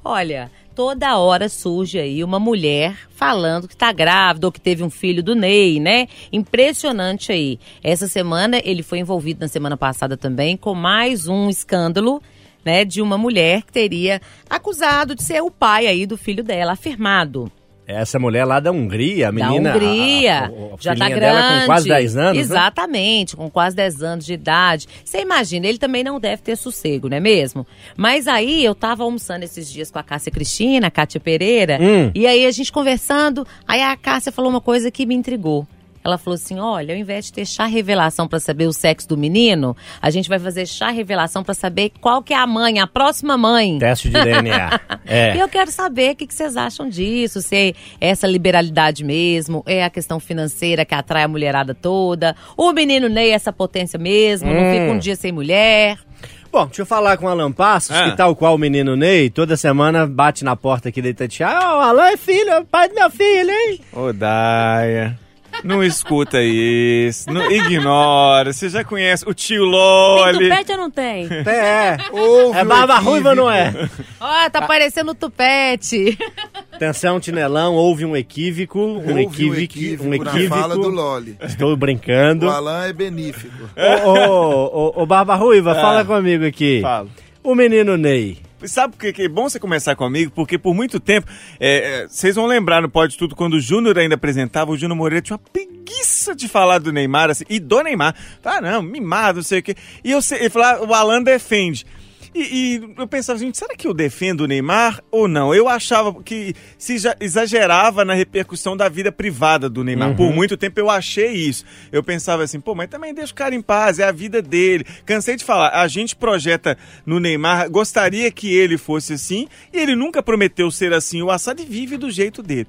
Olha, toda hora surge aí uma mulher falando que tá grávida ou que teve um filho do Ney, né? Impressionante aí. Essa semana ele foi envolvido na semana passada também com mais um escândalo. Né, de uma mulher que teria acusado de ser o pai aí do filho dela, afirmado. Essa mulher lá da Hungria, a menina. da Hungria. a- a- a já tá grande. dela com quase 10 anos. né? Exatamente, com quase 10 anos de idade. Você imagina, ele também não deve ter sossego, não é mesmo? Mas aí eu tava almoçando esses dias com a Cássia Cristina, a Kátia Pereira, Hum. e aí a gente conversando, aí a Cássia falou uma coisa que me intrigou. Ela falou assim: olha, ao invés de ter chá revelação pra saber o sexo do menino, a gente vai fazer chá revelação pra saber qual que é a mãe, a próxima mãe. Teste de DNA. E É. eu quero saber o que, que vocês acham disso, se é essa liberalidade mesmo, é a questão financeira que atrai a mulherada toda, o menino Ney é essa potência mesmo, não Hum. fica um dia sem mulher. Bom, deixa eu falar com o Alan Passos, Ah. que tal qual o menino Ney, toda semana bate na porta aqui da Itatiaia. Ah, o Alan é filho, é pai do meu filho, hein? Ô, Daia. Não escuta isso. Não ignora. Você já conhece o tio Tem Loli. tupete ou não tem? É. Houve É barba equívoco. ruiva, não é? Ó, tá parecendo tupete. Atenção, Tinelão, houve um equívoco, um Houve um equívoco, equívoco, um equívoco. na fala do Loli. Estou brincando. O Alan é benífico. Ô, ô, ô, ô, Barba Ruiva, fala comigo aqui. Falo. O menino Ney. Sabe por que é bom você começar comigo? Porque por muito tempo, é, é, vocês vão lembrar no Pode Tudo, quando o Júnior ainda apresentava, o Júnior Moreira tinha uma preguiça de falar do Neymar, assim, e do Neymar. Ah, não, mimado, não sei o quê. E eu ele falava, o Alan defende. E, e eu pensava, gente, será que eu defendo o Neymar ou não? Eu achava que se exa- exagerava na repercussão da vida privada do Neymar. Por muito tempo eu achei isso. Eu pensava assim, pô, mas também deixa o cara em paz, é a vida dele. Cansei de falar, a gente projeta no Neymar, gostaria que ele fosse assim, e ele nunca prometeu ser assim o assado e vive do jeito dele.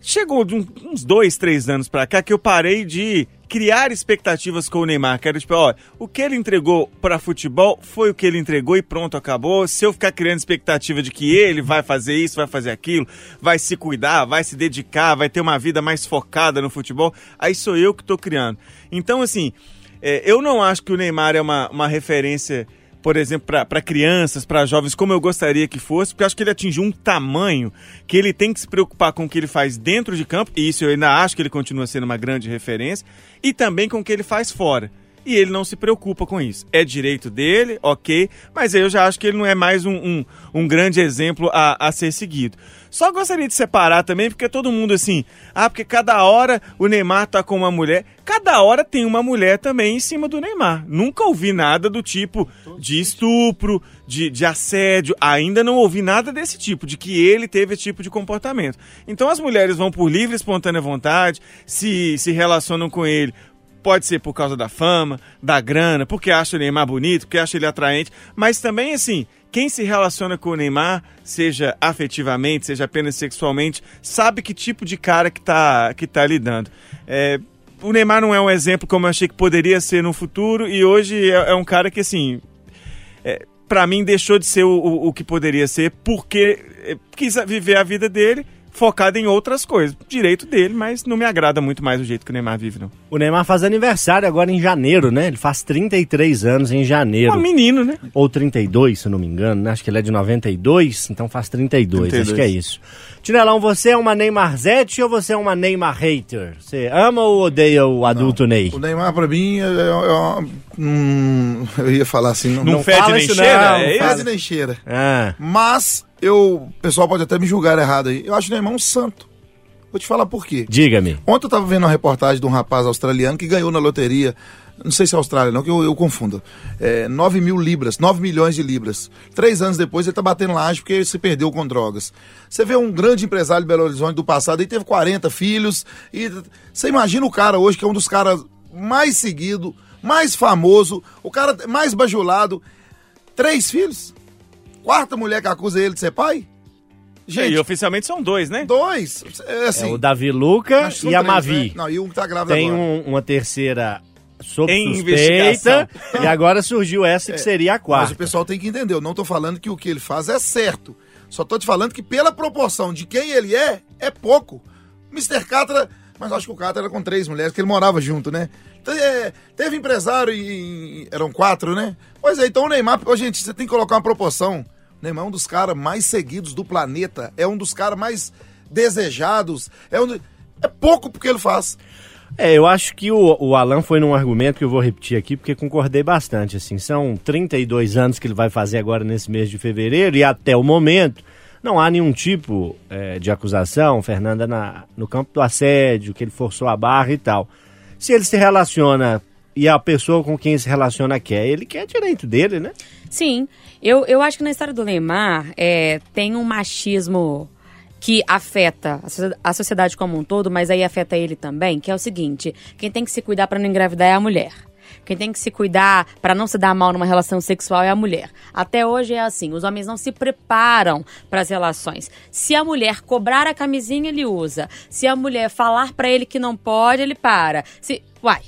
Chegou de uns dois, três anos pra cá que eu parei de criar expectativas com o Neymar. Que era tipo, ó, o que ele entregou pra futebol foi o que ele entregou e pronto, acabou. Se eu ficar criando expectativa de que ele vai fazer isso, vai fazer aquilo, vai se cuidar, vai se dedicar, vai ter uma vida mais focada no futebol, aí sou eu que tô criando. Então, assim, é, eu não acho que o Neymar é uma, uma referência por exemplo, para crianças, para jovens, como eu gostaria que fosse, porque acho que ele atingiu um tamanho que ele tem que se preocupar com o que ele faz dentro de campo, e isso eu ainda acho que ele continua sendo uma grande referência, e também com o que ele faz fora. E ele não se preocupa com isso. É direito dele, ok, mas eu já acho que ele não é mais um, um, um grande exemplo a, a ser seguido. Só gostaria de separar também, porque todo mundo assim, ah, porque cada hora o Neymar tá com uma mulher. Cada hora tem uma mulher também em cima do Neymar. Nunca ouvi nada do tipo de estupro, de, de assédio. Ainda não ouvi nada desse tipo, de que ele teve esse tipo de comportamento. Então as mulheres vão por livre e espontânea vontade, se, se relacionam com ele Pode ser por causa da fama, da grana, porque acha o Neymar bonito, porque acha ele atraente, mas também assim, quem se relaciona com o Neymar, seja afetivamente, seja apenas sexualmente, sabe que tipo de cara que tá, que tá lidando. É, o Neymar não é um exemplo como eu achei que poderia ser no futuro, e hoje é, é um cara que assim. É, para mim deixou de ser o, o, o que poderia ser porque é, quis viver a vida dele focado em outras coisas. Direito dele, mas não me agrada muito mais o jeito que o Neymar vive, não. O Neymar faz aniversário agora em janeiro, né? Ele faz 33 anos em janeiro. Um menino, né? Ou 32, se eu não me engano, né? Acho que ele é de 92, então faz 32, 32. acho que é isso. Tinelão, você é uma Neymarzete ou você é uma Neymar hater? Você ama ou odeia o adulto Ney? O Neymar, pra mim, é, é, é uma- hum, eu ia falar assim, não, Não, não fede fala nem isso cheira, não, é faz isso? nem cheira. Ah, Mas eu, o pessoal pode até me julgar errado aí. Eu acho o Neymar um santo. Vou te falar por quê. diga-me. Ontem eu tava vendo uma reportagem de um rapaz australiano que ganhou na loteria, não sei se é Austrália não, que eu, eu confundo, é, 9 mil libras, 9 milhões de libras. Três anos depois ele tá batendo laje porque se perdeu com drogas. Você vê um grande empresário de Belo Horizonte do passado, ele teve 40 filhos, e você imagina o cara hoje, que é um dos caras mais seguido, mais famoso, o cara mais bajulado, três filhos? Quarta mulher que acusa ele de ser pai? E oficialmente são dois, né? Dois. É, É assim, o Davi Luca que e a três, Mavi. né? Não, e um que tá grávida Tem agora. um- uma terceira sob Em suspeita e agora surgiu essa que seria a Mas quarta. o pessoal tem que entender. Eu não tô falando que o que ele faz é certo. Só tô te falando que pela proporção de quem ele é, é pouco. Mr. Catra, mas acho que o Catra era com três mulheres, porque ele morava junto, né? É, teve empresário e, eram quatro, né? Pois é, então o Neymar, gente, você tem que colocar uma proporção. Neymar é um dos caras mais seguidos do planeta. É um dos caras mais desejados. É, um, é pouco porque ele faz. É, eu acho que o, o Alan foi num argumento que eu vou repetir aqui, porque concordei bastante, assim, são 32 anos que ele vai fazer agora nesse mês de fevereiro, e até o momento não há nenhum tipo é, de acusação, Fernanda, na, no campo do assédio, que ele forçou a barra e tal. Se ele se relaciona e a pessoa com quem se relaciona quer, ele quer direito dele, né? Sim, eu, eu acho que na história do Neymar é, tem um machismo que afeta a socie- a sociedade como um todo, mas aí afeta ele também, que é o seguinte: quem tem que se cuidar para não engravidar é a mulher. Quem tem que se cuidar para não se dar mal numa relação sexual é a mulher. Até hoje é assim, os homens não se preparam para as relações. Se a mulher cobrar a camisinha, ele usa. Se a mulher falar para ele que não pode, ele para. Se, uai.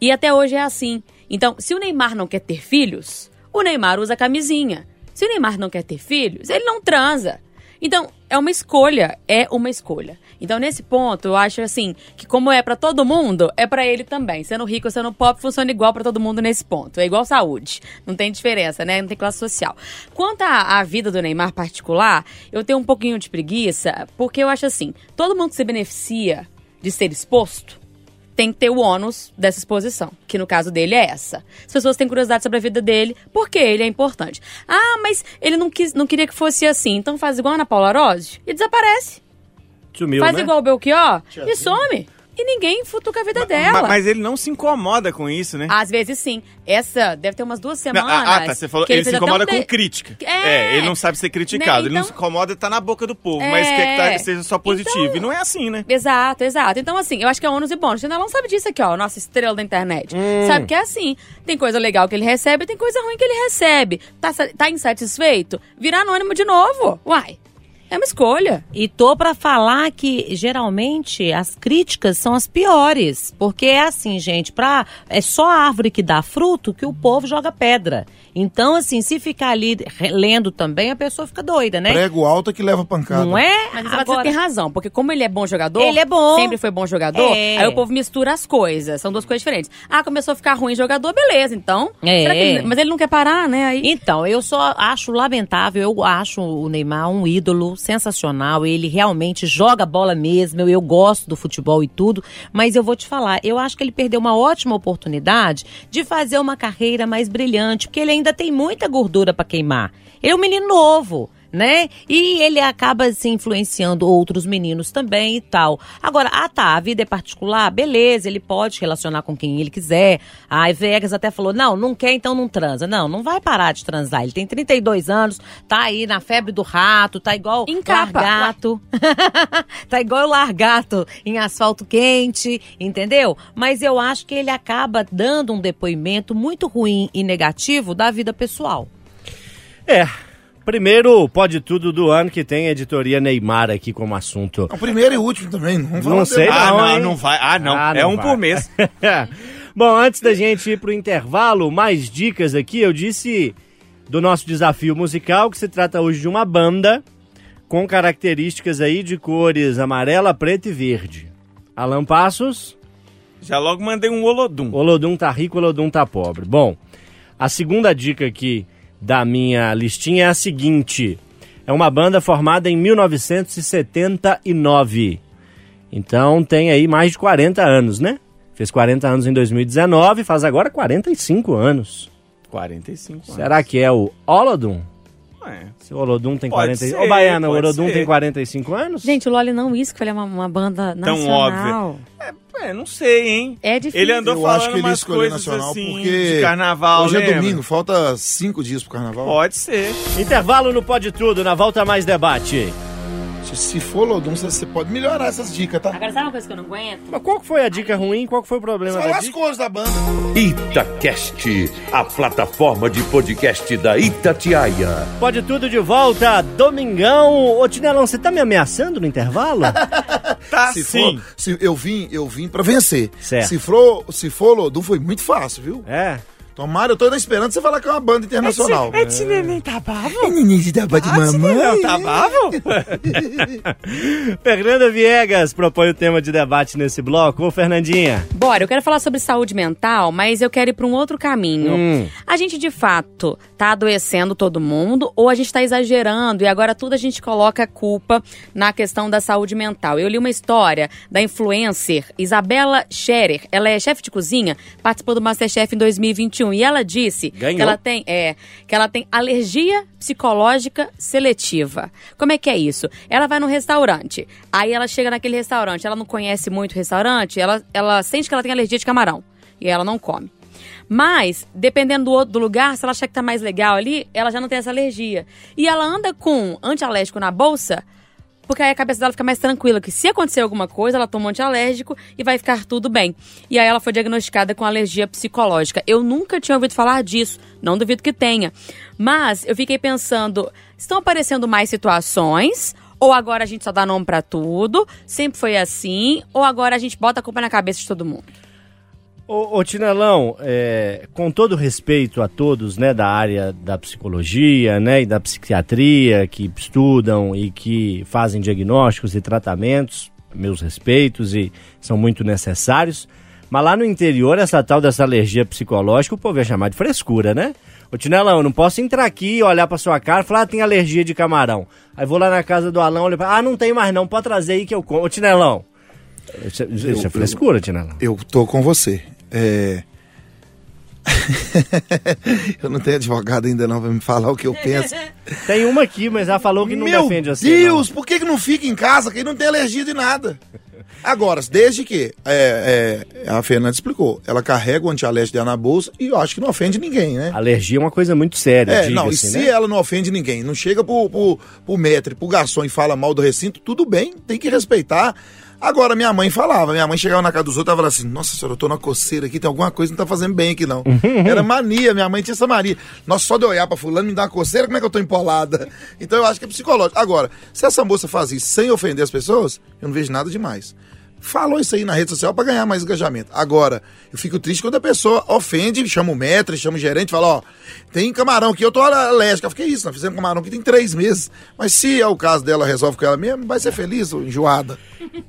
E até hoje é assim. Então, se o Neymar não quer ter filhos, o Neymar usa camisinha. Se o Neymar não quer ter filhos, ele não transa. Então, é uma escolha, é uma escolha. Então, nesse ponto, eu acho assim, que como é pra todo mundo, é pra ele também. Sendo rico sendo pobre, funciona igual pra todo mundo nesse ponto. É igual saúde. Não tem diferença, né? Não tem classe social. Quanto à, à vida do Neymar particular, eu tenho um pouquinho de preguiça, porque eu acho assim, todo mundo que se beneficia de ser exposto, tem que ter o ônus dessa exposição, que no caso dele é essa. As pessoas têm curiosidade sobre a vida dele, porque ele é importante. Ah, mas ele não, quis, não queria que fosse assim, então faz igual a Ana Paula Rose e desaparece. Sumiu, faz né? igual o Belchior e some. E ninguém futuca a vida dela. Ma- Mas ele não se incomoda com isso, né? Às vezes sim. Essa deve ter umas duas Não, semanas. ah, ah, tá. Você falou, que ele, se fez até incomoda um de- com crítica. É. ele não sabe ser criticado. Né, Ele não então- se incomoda tá na boca do povo, mas É. quer que tá- seja só positivo. Então- E não é assim, né? Exato, exato. Então, assim, eu acho que é ônus e bônus. O não sabe disso aqui, ó, nossa estrela da internet. Sabe que é assim. Tem coisa legal que ele recebe, tem coisa ruim que ele recebe. Tá, tá insatisfeito? Virar anônimo de novo. Uai, é uma escolha. E tô pra falar que geralmente as críticas são as piores, porque é assim, gente, pra, é só a árvore que dá fruto que o povo joga pedra. Então, assim, se ficar ali lendo também, a pessoa fica doida, né? Prego alto é que leva pancada. Não é? Mas você tem razão, porque como ele é bom jogador, Ele é bom. sempre foi bom jogador, É. aí o povo mistura as coisas. São duas coisas diferentes. Ah, começou a ficar ruim jogador, beleza, então. É. será que ele- mas ele não quer parar, né? Aí... Então, eu só acho lamentável, eu acho o Neymar um ídolo sensacional, ele realmente joga bola mesmo, eu, eu gosto do futebol e tudo, mas eu vou te falar, eu acho que ele perdeu uma ótima oportunidade de fazer uma carreira mais brilhante, porque ele ainda tem muita gordura para queimar. Ele é um menino novo. Né? E ele acaba se influenciando outros meninos também e tal. Agora, ah tá, a vida é particular, beleza, ele pode relacionar com quem ele quiser. A Vegas até falou: não, não quer, então não transa. Não, não vai parar de transar. Ele tem 32 anos, tá aí na febre do rato, tá igual Encapa. largato. tá igual o largato em asfalto quente, entendeu? Mas eu acho que ele acaba dando um depoimento muito ruim e negativo da vida pessoal. É. Primeiro pode tudo do ano que tem a editoria Neymar aqui como assunto. O primeiro e último também. Não, vamos Não sei Ah, não, não, hein? não vai. Ah, não. Ah, é não um vai. por mês. Bom, antes da gente ir pro intervalo, mais dicas aqui. Eu disse do nosso desafio musical que se trata hoje de uma banda com características aí de cores amarela, preta e verde. Alan Passos, Já logo mandei um Olodum. Olodum tá rico, Olodum tá pobre. Bom, a segunda dica aqui da minha listinha é a seguinte. É uma banda formada em 1979. Então tem aí mais de 40 anos, né? Fez 40 anos em 2019, faz agora 45 anos. 45 anos. Será que é o Olodum? É. Se o Olodum tem Pode 45 ser, Ô, Baiana, o Olodum ser. tem 45 anos? Gente, o Loli não isso, que ele é uma, uma banda Tão nacional. É, não sei, hein? É difícil. Ele andou Eu falando acho que ele umas escolheu coisas nacional assim porque de carnaval, hoje é lembra? domingo, falta cinco dias pro carnaval. Pode ser. Intervalo no Pode Tudo, na volta mais debate. Se, se for Lodum, você, você pode melhorar essas dicas, tá? Agora, sabe uma coisa que eu não aguento? Mas qual que foi a dica ruim? Qual que foi o problema da as cores da banda. Itacast, a plataforma de podcast da Itatiaia. Pode tudo de volta, domingão. Ô, Tinelão, você tá me ameaçando no intervalo? Tá Se sim. for, se eu vim, eu vim pra vencer. Certo. Se for, se for Lodum, foi muito fácil, viu? é. Tomara, eu tô esperando você falar que é uma banda internacional. É de neném tá bravo? Neném da de mamãe. Não, tá? Fernanda Viegas propõe o tema de debate nesse bloco. Ô, Fernandinha. Bora, eu quero falar sobre saúde mental, mas eu quero ir para um outro caminho. Hum. A gente de fato tá adoecendo todo mundo ou a gente tá exagerando e agora tudo a gente coloca a culpa na questão da saúde mental. Eu li uma história da influencer Isabela Scherer. Ela é chefe de cozinha, participou do Masterchef em 2021 e ela disse Ganhou. que ela tem é que ela tem alergia psicológica seletiva. Como é que é isso? Ela vai num restaurante, aí ela chega naquele restaurante, ela não conhece muito o restaurante, ela, ela sente que ela tem alergia de camarão e ela não come. Mas, dependendo do, do lugar, se ela achar que tá mais legal ali, ela já não tem essa alergia. E ela anda com antialérgico na bolsa porque aí a cabeça dela fica mais tranquila, que se acontecer alguma coisa, ela toma um antialérgico e vai ficar tudo bem. E aí ela foi diagnosticada com alergia psicológica. Eu nunca tinha ouvido falar disso, não duvido que tenha. Mas eu fiquei pensando, estão aparecendo mais situações ou agora a gente só dá nome pra tudo, sempre foi assim, ou agora a gente bota a culpa na cabeça de todo mundo? Ô, ô Tinelão, é, com todo respeito a todos, né, da área da psicologia, né, e da psiquiatria, que estudam e que fazem diagnósticos e tratamentos, meus respeitos e são muito necessários, mas lá no interior, essa tal dessa alergia psicológica, o povo ia chamar de frescura, né? Ô Tinelão, eu não posso entrar aqui olhar pra sua cara e falar, ah, tem alergia de camarão. Aí vou lá na casa do Alão, olho pra, ah, não tem mais não, pode trazer aí que eu como. Ô Tinelão, isso, é- isso é frescura, Tinelão. Eu tô com você. É... eu não tenho advogado ainda não pra me falar o que eu penso. Tem uma aqui, mas ela falou que não Meu defende você. Deus, por que, que não fica em casa? Quem não tem alergia de nada. Agora, desde que é, é, a Fernanda explicou, ela carrega o antialérgico dela na bolsa e eu acho que não ofende ninguém, né? não. Alergia é uma coisa muito séria, É, não, e se né? ela não ofende ninguém, não chega pro, pro, pro metre, pro garçom e fala mal do recinto, tudo bem, tem que respeitar. Agora, minha mãe falava, minha mãe chegava na casa dos outros e falava assim, nossa senhora, eu tô na coceira aqui, tem alguma coisa que não tá fazendo bem aqui não. Era mania, minha mãe tinha essa mania. Nossa, só de olhar pra fulano me dá uma coceira, como é que eu tô empolada? Então eu acho que é psicológico. Agora, se essa moça faz isso sem ofender as pessoas, eu não vejo nada demais. Falou isso aí na rede social pra ganhar mais engajamento. Agora, eu fico triste quando a pessoa ofende, chama o metre, chama o gerente, fala, ó, tem camarão aqui, eu tô alérgica. Fiquei isso, nós fizemos camarão que tem três meses. Mas se é o caso dela, resolve com ela mesmo, vai ser feliz, ô enjoada.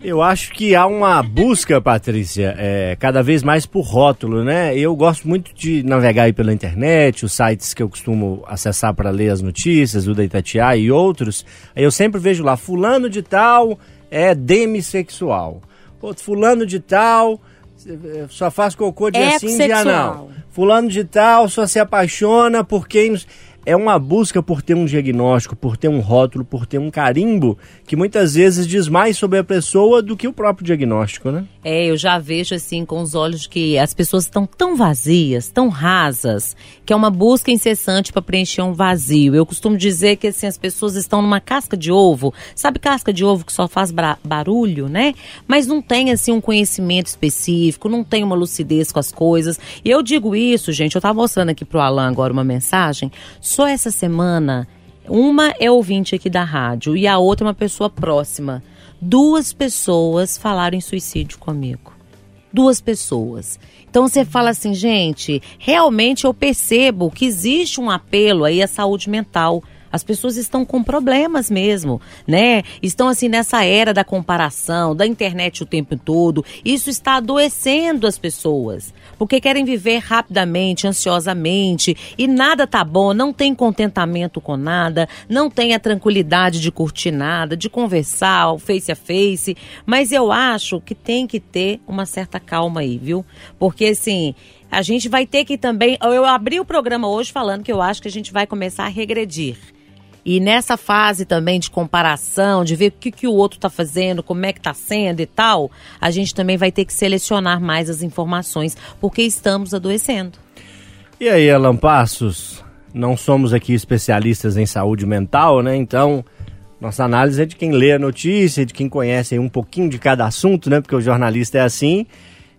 Eu acho que há uma busca, Patrícia, é, cada vez mais por rótulo, né? Eu gosto muito de navegar aí pela internet, os sites que eu costumo acessar para ler as notícias, o da Itatiaia e outros. Aí eu sempre vejo lá, fulano de tal é demissexual. Fulano de tal só faz cocô dia sim, dia não. Ecosexual. Fulano de tal só se apaixona por quem... É uma busca por ter um diagnóstico, por ter um rótulo, por ter um carimbo, que muitas vezes diz mais sobre a pessoa do que o próprio diagnóstico, né? É, eu já vejo assim com os olhos que as pessoas estão tão vazias, tão rasas, que é uma busca incessante para preencher um vazio. Eu costumo dizer que assim as pessoas estão numa casca de ovo, sabe casca de ovo que só faz barulho, né? Mas não tem assim um conhecimento específico, não tem uma lucidez com as coisas. E eu digo isso, gente, eu tava mostrando aqui pro Alan agora uma mensagem. Só essa semana uma é ouvinte aqui da rádio e a outra é uma pessoa próxima. Duas pessoas falaram em suicídio comigo. Duas pessoas. Então você fala assim, gente, realmente eu percebo que existe um apelo aí à saúde mental. As pessoas estão com problemas mesmo, né? Estão assim nessa era da comparação, da internet o tempo todo. Isso está adoecendo as pessoas, porque querem viver rapidamente, ansiosamente, e nada tá bom, não tem contentamento com nada, não tem a tranquilidade de curtir nada, de conversar face a face, mas eu acho que tem que ter uma certa calma aí, viu? Porque assim, a gente vai ter que também. Eu abri o programa hoje falando que eu acho que a gente vai começar a regredir. E nessa fase também de comparação, de ver o que, que o outro está fazendo, como é que está sendo e tal, a gente também vai ter que selecionar mais as informações, porque estamos adoecendo. E aí, Alan Passos? Não somos aqui especialistas em saúde mental, né? Então, nossa análise é de quem lê a notícia, de quem conhece um pouquinho de cada assunto, né? Porque o jornalista é assim.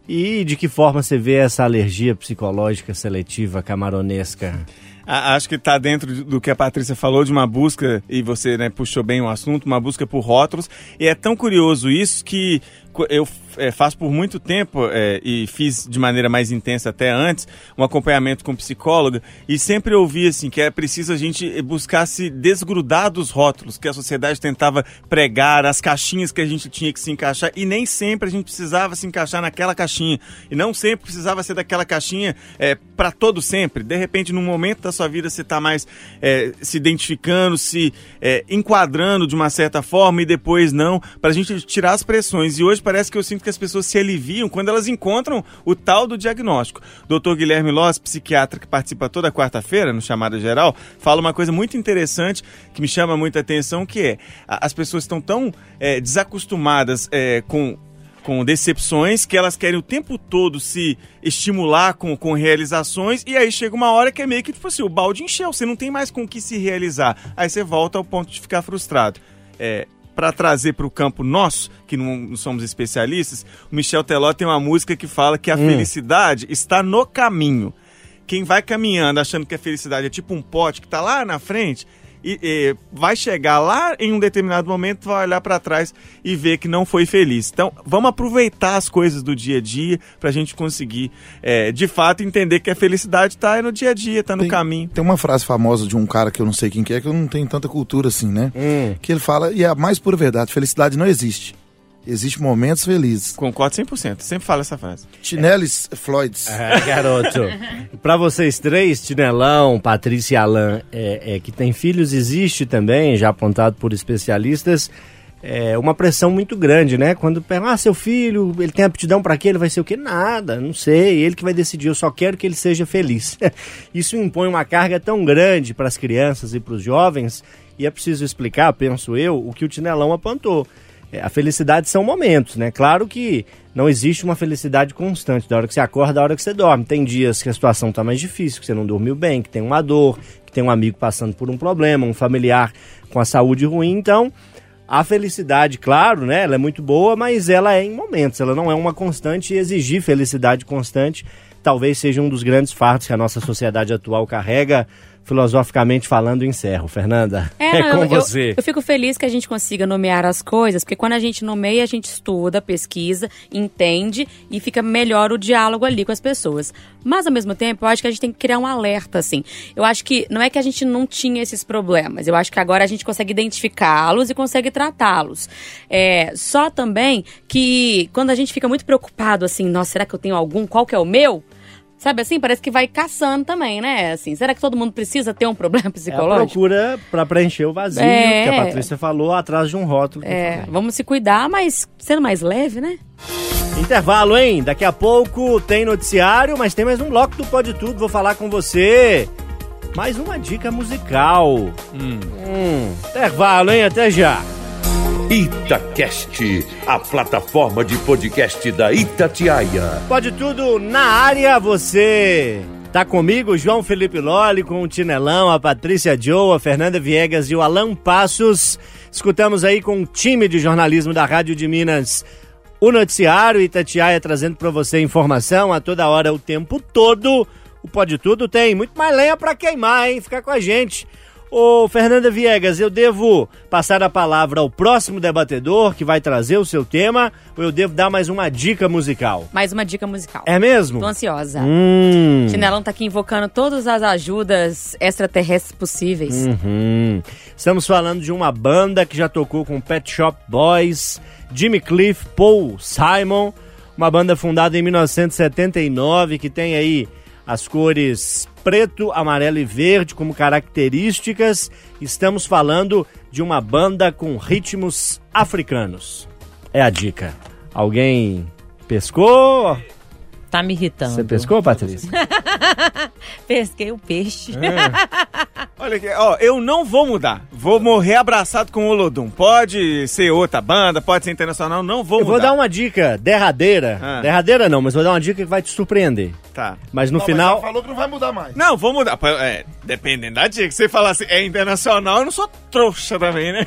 E de que forma você vê essa alergia psicológica seletiva camaronesca? Acho que está dentro de- do que a Patrícia falou de uma busca, e você né, puxou bem o assunto, uma busca por rótulos. E é tão curioso isso que eu é, faço por muito tempo, é, e fiz de maneira mais intensa até antes, um acompanhamento com psicóloga, e sempre ouvi assim, que é preciso a gente buscar se desgrudar dos rótulos que a sociedade tentava pregar, as caixinhas que a gente tinha que se encaixar, e nem sempre a gente precisava se encaixar naquela caixinha. E não sempre precisava ser daquela caixinha é, para todo sempre. De repente, num momento da sua vida, você está mais é, se identificando, se é, enquadrando de uma certa forma e depois não, para a gente tirar as pressões. E hoje parece que eu sinto que as pessoas se aliviam quando elas encontram o tal do diagnóstico. Dr. Guilherme Loss, psiquiatra que participa toda quarta-feira no Chamada Geral, fala uma coisa muito interessante que me chama muita atenção, que é as pessoas estão tão é, desacostumadas é, com com decepções, que elas querem o tempo todo se estimular com, com realizações, e aí chega uma hora que é meio que tipo assim, o balde encheu, você não tem mais com o que se realizar. Aí você volta ao ponto de ficar frustrado. É, para trazer para o campo nosso, que não, somos especialistas, o Michel Teló tem uma música que fala que a felicidade está no caminho. Quem vai caminhando achando que a felicidade é tipo um pote que está lá na frente, e, e vai chegar lá em um determinado momento, vai olhar para trás e ver que não foi feliz. Então, vamos aproveitar as coisas do dia a dia para a gente conseguir, é, de fato, entender que a felicidade está no dia a dia, está no Tem- caminho. Tem uma frase famosa de um cara que eu não sei quem que é, que eu não tenho tanta cultura assim, né? Hum. Que ele fala, e é a mais pura verdade, felicidade não existe. Existem momentos felizes. Concordo 100%. Sempre falo essa frase. Chinelis Floyds. É, garoto. Pra vocês três, Tinelão, Patrícia e Alan, é, é, que tem filhos, existe também, já apontado por especialistas, é, uma pressão muito grande, né? Quando perguntam, ah, seu filho, ele tem aptidão pra quê? Ele vai ser o quê? Nada, não sei. Ele que vai decidir, eu só quero que ele seja feliz. Isso impõe uma carga tão grande para as crianças e para os jovens, e é preciso explicar, penso eu, o que o Tinelão apontou. É, a felicidade são momentos, né? Claro que não existe uma felicidade constante, da hora que você acorda, da hora que você dorme. Tem dias que a situação está mais difícil, que você não dormiu bem, que tem uma dor, que tem um amigo passando por um problema, um familiar com a saúde ruim. Então, a felicidade, claro, né? Ela é muito boa, mas ela é em momentos, ela não é uma constante e exigir felicidade constante talvez seja um dos grandes fardos que a nossa sociedade atual carrega, filosoficamente falando, encerro. Fernanda, é, não, com eu- eu- você. Eu, fico feliz que a gente consiga nomear as coisas, porque quando a gente nomeia, a gente estuda, pesquisa, entende e fica melhor o diálogo ali com as pessoas. Mas, ao mesmo tempo, eu acho que a gente tem que criar um alerta, assim. Eu acho que não é que a gente não tinha esses problemas, eu acho que agora a gente consegue identificá-los e consegue tratá-los. É, só também que quando a gente fica muito preocupado, assim, nossa, será que eu tenho algum? Qual que é o meu? Sabe assim? Parece que vai caçando também, né? Assim, será que todo mundo precisa ter um problema É a psicológico? procura para preencher o vazio É. que a Patrícia falou atrás de um rótulo. É, vamos se cuidar, mas sendo mais leve, né? Intervalo, hein? Daqui a pouco tem noticiário, mas tem mais um bloco do Pode Tudo. Vou falar com você. Mais uma dica musical. Hum. Intervalo, hein? Até já. Itacast, a plataforma de podcast da Itatiaia. Pode Tudo na área, você. Tá comigo, João Felipe Lolli, com o Tinelão, a Patrícia Joe, a Fernanda Viegas e o Alan Passos. Escutamos aí com o time de jornalismo da Rádio de Minas o noticiário Itatiaia trazendo pra você informação a toda hora, o tempo todo. O Pode Tudo tem muito mais lenha pra queimar, hein? Fica com a gente. Ô, Fernanda Viegas, eu devo passar a palavra ao próximo debatedor que vai trazer o seu tema ou eu devo dar mais uma dica musical? Mais uma dica musical. É mesmo? Tô ansiosa. Hum. Chinelão tá aqui invocando todas as ajudas extraterrestres possíveis. Uhum. Estamos falando de uma banda que já tocou com Pet Shop Boys, Jimmy Cliff, Paul Simon, uma banda fundada em 1979 que tem aí as cores preto, amarelo e verde como características. Estamos falando de uma banda com ritmos africanos. É a dica. Alguém pescou? Tá me irritando. Você pescou, Patrícia? Pesquei o peixe. Olha aqui, ó, eu não vou mudar. Vou morrer abraçado com o Olodum. Pode ser outra banda, pode ser internacional, não vou Eu mudar. vou dar uma dica derradeira. Ah. Derradeira não, mas vou dar uma dica que vai te surpreender. Tá. Mas no Não, mas final. ela falou que não vai mudar mais. Não, vou mudar. É, dependendo da dica. Se você falar assim, é internacional, eu não sou trouxa também, né?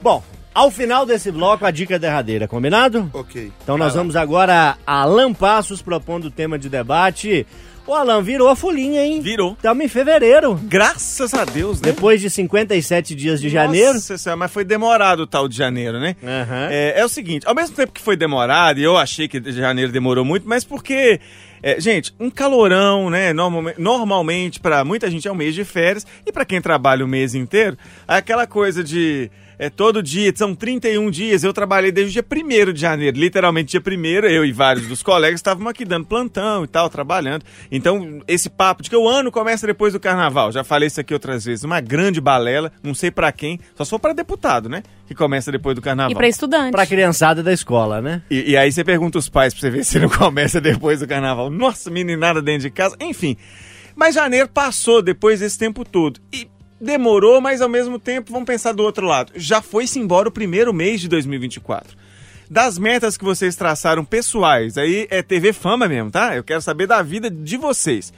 Bom, ao final desse bloco, a dica derradeira, combinado? Ok. Então nós vamos agora a Alan Passos propondo o tema de debate. O Alan virou a folhinha, hein? Virou. Estamos em fevereiro. Graças a Deus, né? Depois de 57 dias de janeiro. Nossa senhora, mas foi demorado o tal de janeiro, né? Aham. É, é o seguinte, ao mesmo tempo que foi demorado, e eu achei que janeiro demorou muito, mas porque, é, gente, um calorão, né? Normalmente, normalmente para muita gente é um mês de férias, e para quem trabalha o mês inteiro, é aquela coisa de. É, todo dia, são 31 dias. Eu trabalhei desde o dia 1 de janeiro, literalmente dia 1 eu e vários dos colegas estávamos aqui dando plantão e tal, trabalhando. Então, esse papo de que o ano começa depois do carnaval, já falei isso aqui outras vezes, uma grande balela, não sei pra quem, só se for pra deputado, né? Que começa depois do carnaval. E pra estudante. Pra criançada da escola, né? E, e aí você pergunta os pais pra você ver se não começa depois do carnaval. Nossa, meninada dentro de casa. Enfim. Mas janeiro passou depois desse tempo todo. E demorou, mas ao mesmo tempo, vamos pensar do outro lado. Já foi-se embora o primeiro mês de 2024. Das metas que vocês traçaram pessoais, aí é TV Fama mesmo, tá? Eu quero saber da vida de vocês.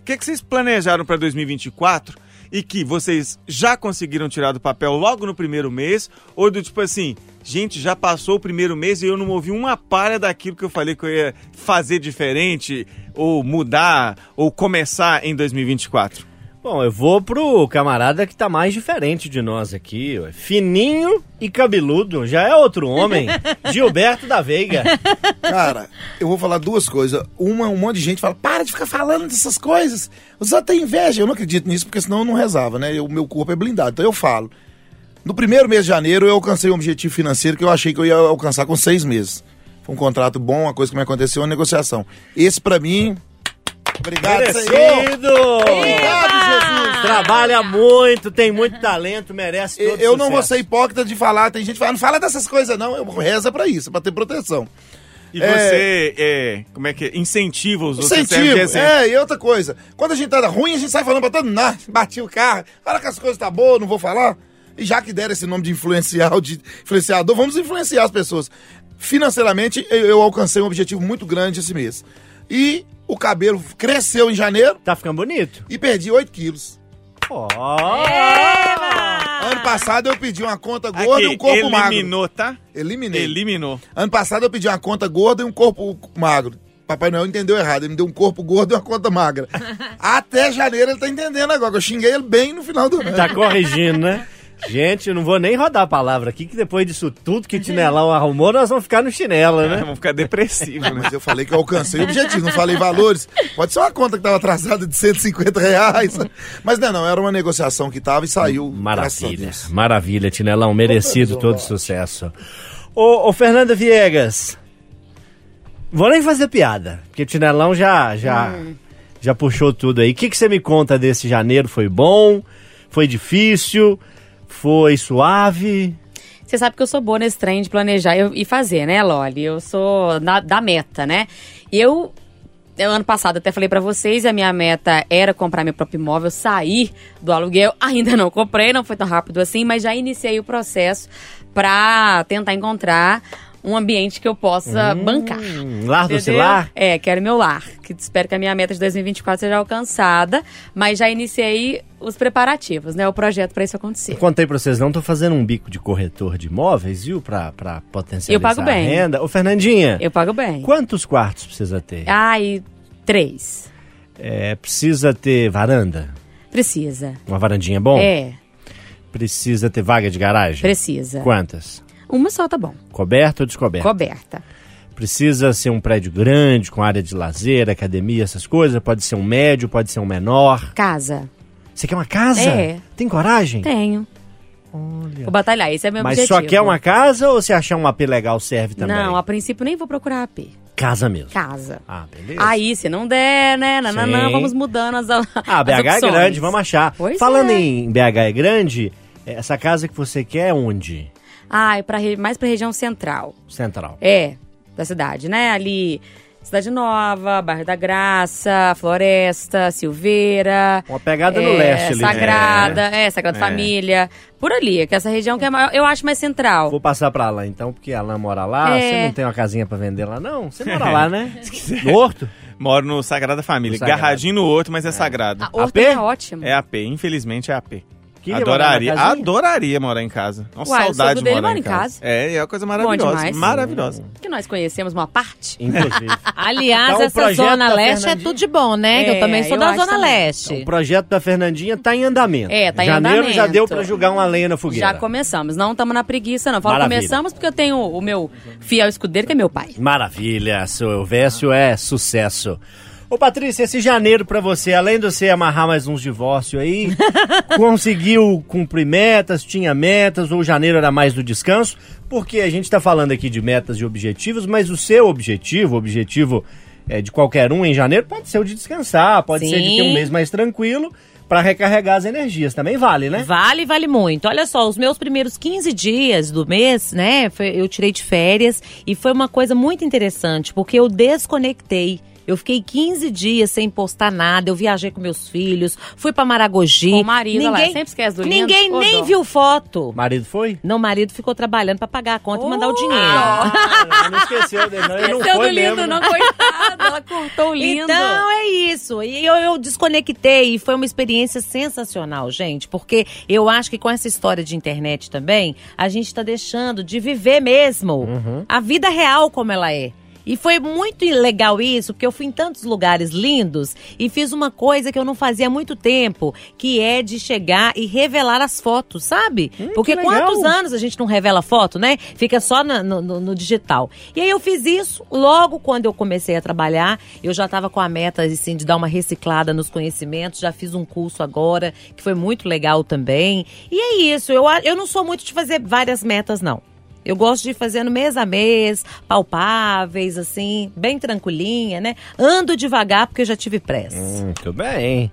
O que, que vocês planejaram para 2024 e que vocês já conseguiram tirar do papel logo no primeiro mês, ou do tipo assim, gente, já passou o primeiro mês e eu não ouvi uma palha daquilo que eu falei que eu ia fazer diferente, ou mudar, ou começar em 2024? Bom, eu vou pro camarada que tá mais diferente de nós aqui. ó. Fininho e cabeludo, já é outro homem. Gilberto da Veiga. Cara, eu vou falar duas coisas. Uma, um monte de gente fala, para de ficar falando dessas coisas. Os outros têm inveja. Eu não acredito nisso, porque senão eu não rezava, né? O meu corpo é blindado. Então eu falo. No primeiro mês de janeiro, eu alcancei um objetivo financeiro que eu achei que eu ia alcançar com seis meses. Foi um contrato bom, uma coisa que me aconteceu, uma negociação. Esse, pra mim... Obrigado, Senhor! Merecido! Obrigado, Jesus! Trabalha muito, tem muito talento, merece todo Eu não vou sucesso. ser hipócrita de falar. Tem gente que fala, não fala dessas coisas, não. Eu reza pra isso, pra ter proteção. E É. você, é, como é que é? Incentiva os outros, serve de Incentivo. É, e outra coisa. Quando a gente tá ruim, a gente sai falando pra todo mundo, "Ah, bati o carro, fala que as coisas tá boas, não vou falar. E já que deram esse nome de influencial, de influenciador, vamos influenciar as pessoas. Financeiramente, eu, eu alcancei um objetivo muito grande esse mês. E o cabelo cresceu em janeiro Tá ficando bonito. e perdi 8 quilos. Ó. Ano passado eu pedi uma conta gorda e um corpo magro. eliminou, tá? Eliminei. Eliminou. Ano passado eu pedi uma conta gorda e um corpo magro. Papai Noel entendeu errado, ele me deu um corpo gordo e uma conta magra. Até janeiro ele tá entendendo agora, que eu xinguei ele bem no final do ano. Tá corrigindo, né? Gente, eu não vou nem rodar a palavra aqui, que depois disso tudo que o Tinelão arrumou, nós vamos ficar no chinelo, né? Vamos ficar depressivos, né? Mas eu falei que eu alcancei o objetivo, não falei valores. Pode ser uma conta que tava atrasada de 150 reais. Mas não, não, era uma negociação que tava e saiu. Maravilha, maravilha, Tinelão, merecido Opa, todo sucesso. Ô, ô Fernanda Viegas, vou nem fazer piada, porque o Tinelão já, já, já puxou tudo aí. O que, que você me conta desse janeiro? Foi bom? Foi difícil? Foi suave? Você sabe que eu sou boa nesse trem de planejar e fazer, né, Loli? Eu sou na- da meta, né? Eu, eu, ano passado, até falei pra vocês, a minha meta era comprar meu próprio imóvel, sair do aluguel. Ainda não comprei, não foi tão rápido assim, mas já iniciei o processo pra tentar encontrar um ambiente que eu possa bancar. Hum, lar do? Cilar? É, quero meu lar. Que espero que a minha meta de 2024 seja alcançada, mas já iniciei os preparativos, né? O projeto pra isso acontecer. Eu contei pra vocês, não tô fazendo um bico de corretor de imóveis, viu? Pra, pra potencializar Eu pago bem. a renda. Ô, Fernandinha, Eu pago bem. quantos quartos precisa ter? Ai, três. É, precisa ter varanda? Precisa. Uma varandinha bom? É, Precisa ter vaga de garagem? precisa. Quantas? Uma só tá bom. Coberta ou descoberta? Coberta. Precisa ser um prédio grande, com área de lazer, academia, essas coisas? Pode ser um médio, pode ser um menor. Casa. Você quer uma casa? É. Tem coragem? Tenho. Vou batalhar, esse é meu Mas objetivo. só quer uma casa ou se achar um AP legal serve também? Não, a princípio nem vou procurar AP. Casa mesmo. Casa. Ah, beleza. Aí, se não der, né? Sim. vamos mudando as Ah, as BH é grande, vamos achar. Pois Falando é. em BH é grande, essa casa que você quer é onde? Ah, é pra, mais pra região central. Central. É, da cidade, né? Ali, Cidade Nova, Bairro da Graça, Floresta, Silveira. Uma pegada no é, leste ali. Sagrada, é, Sagrada É. Família. Por ali, que essa região que é maior, eu acho mais central. Vou passar pra lá então, porque a Alain mora lá. É. Você não tem uma casinha pra vender lá, não? Você mora lá, né? No Horto? Moro no Sagrada Família. No Sagrado. Garradinho no outro, mas é, sagrado. A Horto AP? é ótimo. É AP, infelizmente é AP. Queria morar adoraria, casinha? adoraria morar em casa. Nossa, Uai, o saudade de dele morar mora em casa. casa. É, é uma coisa maravilhosa. Maravilhosa. Que nós conhecemos uma parte. Inclusive. Aliás, Então, essa Zona Leste é tudo de bom, né? que eu É, também sou eu da Zona também. Leste. o projeto da Fernandinha tá em andamento. É, tá em Janeiro já andamento. deu pra jogar uma lenha na fogueira. Já começamos. Não estamos na preguiça, não. Falo Maravilha. começamos porque eu tenho o meu fiel escudeiro, que é meu pai. Maravilha, seu Elvésio é sucesso. Ô Patrícia, esse janeiro pra você, além de você amarrar mais uns divórcios aí, conseguiu cumprir metas, tinha metas, ou janeiro era mais do descanso? Porque a gente tá falando aqui de metas e objetivos, mas o seu objetivo, o objetivo é, de qualquer um em janeiro, pode ser o de descansar, pode ser de ter um Sim. mês mais tranquilo pra recarregar as energias. Também vale, né? Vale, vale muito. Olha só, os meus primeiros 15 dias do mês, né, foi- eu tirei de férias e foi uma coisa muito interessante, porque eu desconectei. Eu fiquei 15 dias sem postar nada. Eu viajei com meus filhos, fui pra Maragogi. Com o marido lá, sempre esquece do lindo. Ninguém Ô, nem dó. viu foto. Marido foi? Não, o marido ficou trabalhando pra pagar a conta e mandar o dinheiro. Ah, não esqueceu dele, não. Ele não Esqueceu foi do lindo, mesmo, não, né? coitado. Ela cortou o lindo. Então é isso. E eu, eu desconectei e foi uma experiência sensacional, gente, porque eu acho que com essa história de internet também, a gente tá deixando de viver mesmo a vida real como ela é. E foi muito legal isso, porque eu fui em tantos lugares lindos e fiz uma coisa que eu não fazia há muito tempo, que é de chegar e revelar as fotos, sabe? porque legal. quantos anos a gente não revela foto, né? Fica só na- no, no- digital. E aí eu fiz isso logo quando eu comecei a trabalhar. Eu já estava com a meta assim, de dar uma reciclada nos conhecimentos. Já fiz um curso agora, que foi muito legal também. E é isso. Eu, eu não sou muito de fazer várias metas, não. Eu gosto de ir fazendo mês a mês, palpáveis, assim, bem tranquilinha, né? Ando devagar porque eu já tive pressa. Muito bem.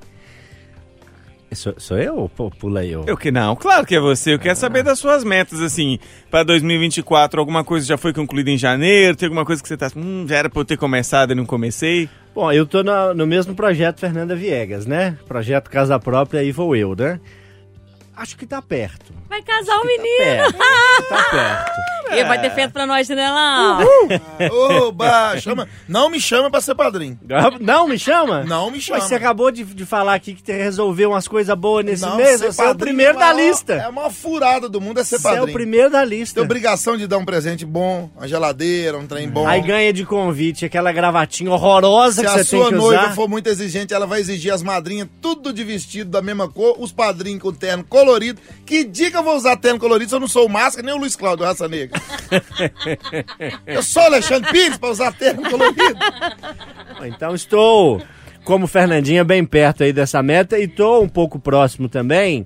Sou, sou eu? Pô, pula. Eu. Eu que não, claro que é você. Eu quero saber das suas metas, assim, pra 2024. Alguma coisa já foi concluída em janeiro? Tem alguma coisa que você tá. Hum, já era pra eu ter começado e não comecei? Bom, eu tô na- no mesmo projeto Fernanda Viegas, né? Projeto Casa Própria, aí vou eu, né? Acho que tá perto. Vai casar o Tá menino. perto. tá perto. Ele vai ter feito pra nós, né, Lá? Oba, chama. Não me chama pra ser padrinho. Não me chama? Não me chama. Mas você acabou de, de falar aqui que resolveu umas coisas boas nesse Não, mês. Você é o padrinho primeiro é da a maior- lista. É a maior furada do mundo é ser Você é padrinho. o primeiro da lista. Tem obrigação de dar um presente bom, uma geladeira, um trem bom. Aí ganha de convite aquela gravatinha horrorosa Se que a você tem sua que noiva usar. for muito exigente, ela vai exigir as madrinhas tudo de vestido da mesma cor, os padrinhos com terno colorido. Que dia que eu vou usar terno colorido se eu não sou o Máscara nem o Luiz Cláudio Raça Negra? eu sou Alexandre Pires pra usar terno colorido. Então estou, como Fernandinha, bem perto aí dessa meta e estou um pouco próximo também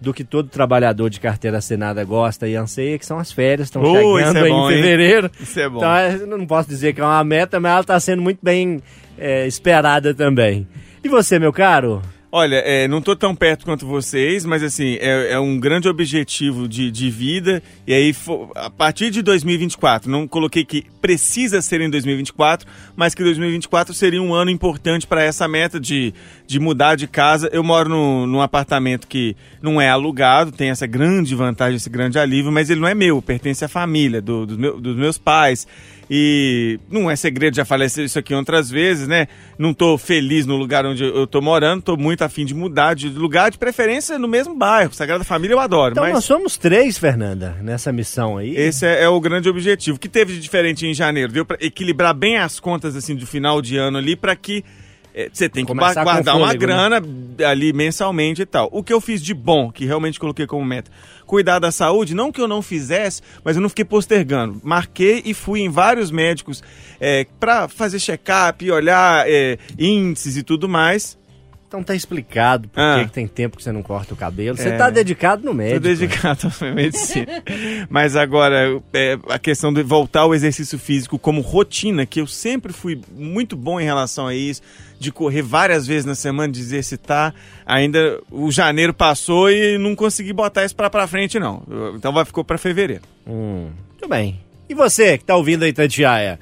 do que todo trabalhador de carteira assinada gosta e anseia, que são as férias, estão Oh, chegando é bom, em hein? fevereiro. Isso é bom. Então é, eu não posso dizer que é uma meta, mas ela está sendo muito bem é, esperada também. E você, meu caro? Olha, é, não tô tão perto quanto vocês, mas assim, é, é um grande objetivo de, de vida. E aí, a partir de 2024, não coloquei que precisa ser em 2024, mas que 2024 seria um ano importante para essa meta de, de mudar de casa. Eu moro no, num apartamento que não é alugado, tem essa grande vantagem, esse grande alívio, mas ele não é meu, pertence à família, do, do meu- dos meus pais. E não é segredo, já falei isso aqui outras vezes, né? Não tô feliz no lugar onde eu tô morando, tô muito afim de mudar de lugar, de preferência no mesmo bairro. Sagrada Família eu adoro, Então mas nós somos três, Fernanda, nessa missão aí. esse é, é o grande objetivo. O que teve de diferente em janeiro? Deu pra equilibrar bem as contas assim do final de ano ali para que você tem que Começar guardar uma fôlego, né? grana ali mensalmente e tal. O que eu fiz de bom, que realmente coloquei como meta, cuidar da saúde, não que eu não fizesse, mas eu não fiquei postergando. Marquei e fui em vários médicos é, para fazer check-up, olhar eh, índices e tudo mais. Então tá explicado por Ah. que tem tempo que você não corta o cabelo. Você É. tá dedicado no Tô médico. dedicado à medicina. Mas agora, é, a questão de voltar ao exercício físico como rotina, que eu sempre fui muito bom em relação a isso, de correr várias vezes na semana, de exercitar. Ainda o janeiro passou e não consegui botar isso pra, pra frente, não. Então vai ficou pra fevereiro. Hum, muito bem. E você que tá ouvindo aí, Tatiaia?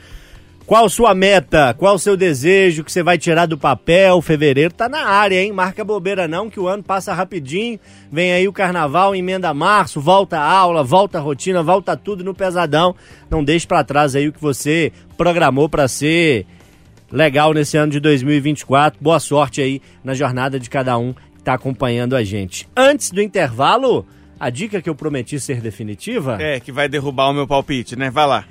Qual sua meta? Qual o seu desejo que você vai tirar do papel? Fevereiro tá na área, hein? Marca bobeira não, que o ano passa rapidinho. Vem aí o carnaval, emenda março, volta a aula, volta a rotina, volta tudo no pesadão. Não deixe pra trás aí o que você programou pra ser legal nesse ano de 2024. Boa sorte aí na jornada de cada um que tá acompanhando a gente. Antes do intervalo, a dica que eu prometi ser definitiva É, que vai derrubar o meu palpite, né? Vai lá.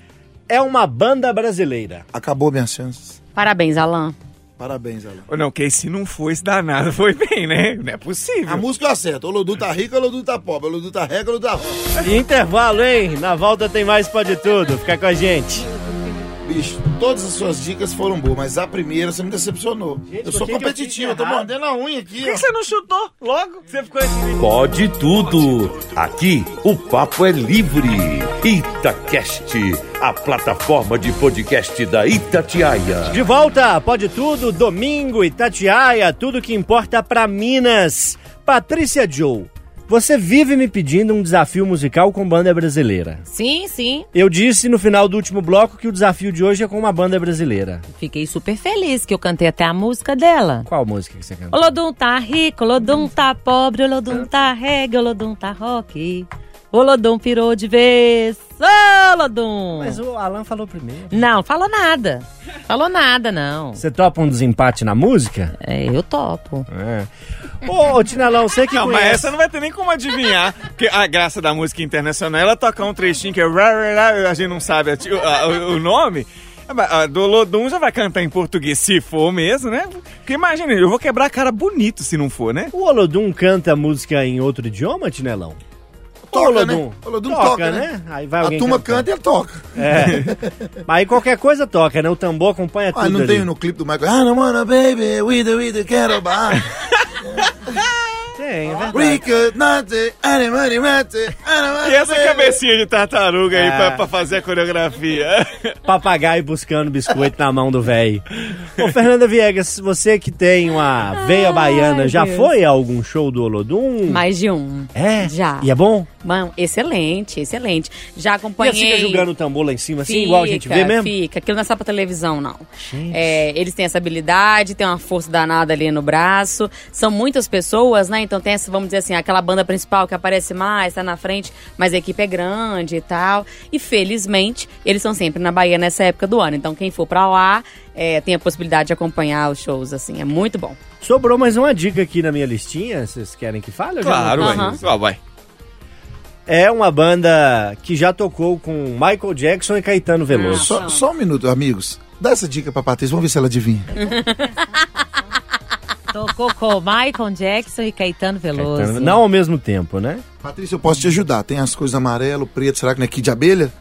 é uma banda brasileira. Acabou minhas chances. Parabéns, Alan. Parabéns, Alan. Ou não, que se não foi, esse danado foi bem, né? Não é possível. A música eu acerto. O Lodu tá rico, o Lodu tá pobre. O Lodu tá regra, o Lodu tá. E intervalo, hein? Na volta tem mais Pode Tudo. Fica com a gente. Bicho, todas as suas dicas foram boas, mas a primeira você me decepcionou. eu por sou eu competitivo, fiz eu, tô mordendo a unha aqui, Por que você não chutou logo? Você ficou assim. Pode tudo. Aqui o papo é livre. Itacast, a plataforma de podcast da Itatiaia. De volta, Pode Tudo, domingo, Itatiaia, tudo que importa pra Minas. Patrícia Joe, Você vive me pedindo um desafio musical com banda brasileira. Sim, sim. Eu disse no final do último bloco que o desafio de hoje é com uma banda brasileira. Fiquei super feliz que eu cantei até a música dela. Qual música que você cantou? Lodum tá rico, o Lodum tá pobre, o Lodum tá reggae, o Lodum tá rock. O Lodum pirou de vez. Ô, Lodum! Mas o Alan falou primeiro. Não, falou nada. Falou nada, não. Você topa um desempate na música? É, eu topo. É. Ô, ô Tinelão, você que Não, mas conhece... essa não vai ter nem como adivinhar. Porque a graça da música internacional é ela tocar um trechinho que é. A gente não sabe a a- o, o nome. Ah, mas A do Lodum já vai cantar em português, se for mesmo, né? Porque imagina, eu vou quebrar a cara bonito se não for, né? O Olodum canta música em outro idioma, Tinelão? Toca, Ô, Olodum. né? Olodum toca, né? Aí vai A alguém turma canta e ele toca. Mas aí qualquer coisa toca, né? O tambor acompanha Ah, tudo não ali. tem no clipe do Michael. I don't wanna baby, with the, with the bar. Tem, é verdade. We could not anybody E essa cabecinha de tartaruga aí Ah. pra, pra fazer a coreografia? Papagaio buscando biscoito na mão do velho. Ô, Fernanda Viegas, você que tem uma veia baiana, já Deus. foi a algum show do Olodum? Mais de um. É? Já. E é bom? Mano, excelente, excelente. Já E acompanhei. assim fica jogando o tambor lá em cima, assim, igual a gente vê mesmo? Fica, aquilo não é só pra televisão, não. É, eles têm essa habilidade, têm uma força danada ali no braço. São muitas pessoas, né? Então tem essa, vamos dizer assim, aquela banda principal que aparece mais, tá na frente, mas a equipe é grande e tal. E felizmente, eles são sempre na Bahia nessa época do ano. Então quem for pra lá é, tem a possibilidade de acompanhar os shows, assim. É muito bom. Sobrou mais uma dica aqui na minha listinha, vocês querem que fale? Já Claro. Aham. Ó, vai. É uma banda que já tocou com Michael Jackson e Caetano Veloso. Só, só um minuto, amigos. Dá essa dica pra Patrícia, vamos ver se ela adivinha. Tocou com Michael Jackson e Caetano Veloso. Caetano- Não ao mesmo tempo, né? Patrícia, eu posso te ajudar. Tem as coisas amarelo, preto, será que não é kit de abelha?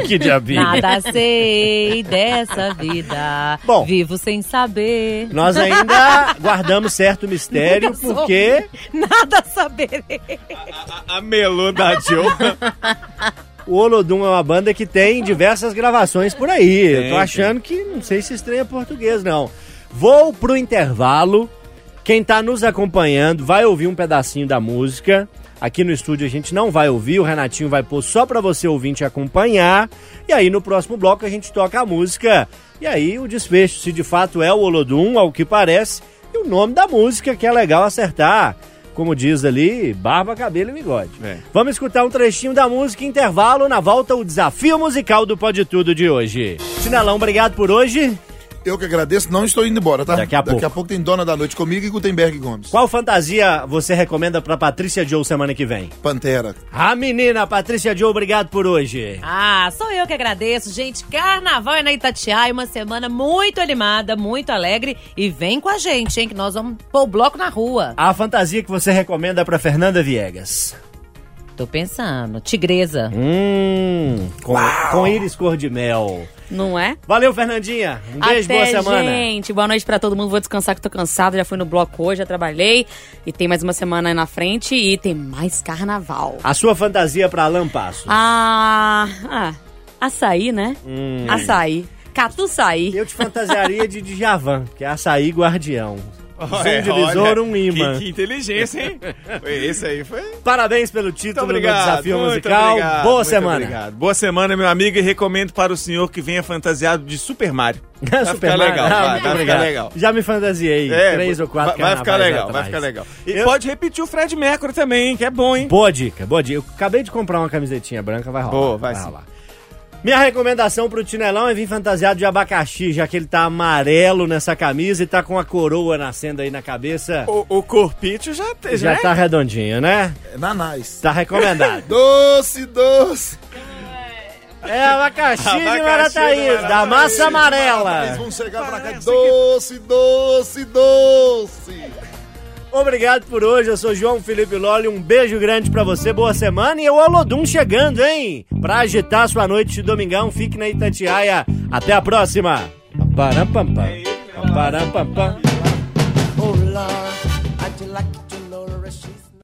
que diabinho. Nada sei dessa vida. Bom. Vivo sem saber. Nós ainda guardamos certo mistério, Nunca soube. porque Nada saberei. A, a melô da Joe. o Olodum é uma banda que tem diversas gravações por aí. Eu tô Tem, achando que não sei se estranha português, não. Vou pro intervalo. Quem tá nos acompanhando vai ouvir um pedacinho da música. Aqui no estúdio a gente não vai ouvir, o Renatinho vai pôr só pra você ouvinte acompanhar. E aí no próximo bloco a gente toca a música. E aí o desfecho, se de fato é o Olodum, ao que parece, e o nome da música que é legal acertar. Como diz ali, barba, cabelo e bigode. É. Vamos escutar um trechinho da música intervalo. Na volta, o desafio musical do Pode Tudo de hoje. Sinalão, obrigado por hoje. Eu que agradeço, não estou indo embora, tá? Daqui a Daqui pouco. a pouco tem Dona da Noite comigo e Gutenberg Gomes. Qual fantasia você recomenda pra Patrícia Joe semana que vem? Pantera. A menina Patrícia Joe, obrigado por hoje. Ah, sou eu que agradeço, gente. Carnaval é na Itatiaia, uma semana muito animada, muito alegre. E vem com a gente, hein, que nós vamos pôr o bloco na rua. A fantasia que você recomenda pra Fernanda Viegas? Tô pensando. Tigresa. Hum, com, com íris cor de mel. Não é? Valeu, Fernandinha. Um beijo, Até, boa semana. gente. Boa noite pra todo mundo. Vou descansar que tô cansada. Já fui no bloco hoje, já trabalhei. E tem mais uma semana aí na frente e tem mais carnaval. A sua fantasia pra Alan Passo. Ah, ah açaí, né? Hum. Açaí. Catuçaí. Eu te fantasiaria de Djavan, que é açaí guardião. Um divisor, olha, um imã. Que, que inteligência, hein? Esse aí foi. Parabéns pelo título do desafio muito musical. obrigado, Boa muito semana. Obrigado. Boa semana, meu amigo, e recomendo para o senhor que venha fantasiado de Super Mario. Vai Super ficar Mario. legal, Ah, vai, vai ficar legal. Já me fantasiei É, três ou quatro vai, vai ficar legal, vai atrás. ficar legal. E Eu- pode repetir o Fred Mercury também, hein, que é bom, hein? Boa dica, boa dica. Eu acabei de comprar uma camisetinha branca, vai rolar. Boa, vai sim. rolar. Minha recomendação pro Tinelão é vir fantasiado de abacaxi, já que ele tá amarelo nessa camisa e tá com a coroa nascendo aí na cabeça. O, o corpite já, te- Já é? tá redondinho, né? É nanás. Tá recomendado. Doce, doce. É abacaxi, de Abacaxi de Marataízes, da massa Eles amarela. vão chegar pra cá. Doce, doce, doce. Obrigado por hoje, eu sou João Felipe Loli, um beijo grande pra você, boa semana e o Olodum chegando, hein? Pra agitar sua noite de domingão, fique na Itatiaia. Até a próxima. Param, pam,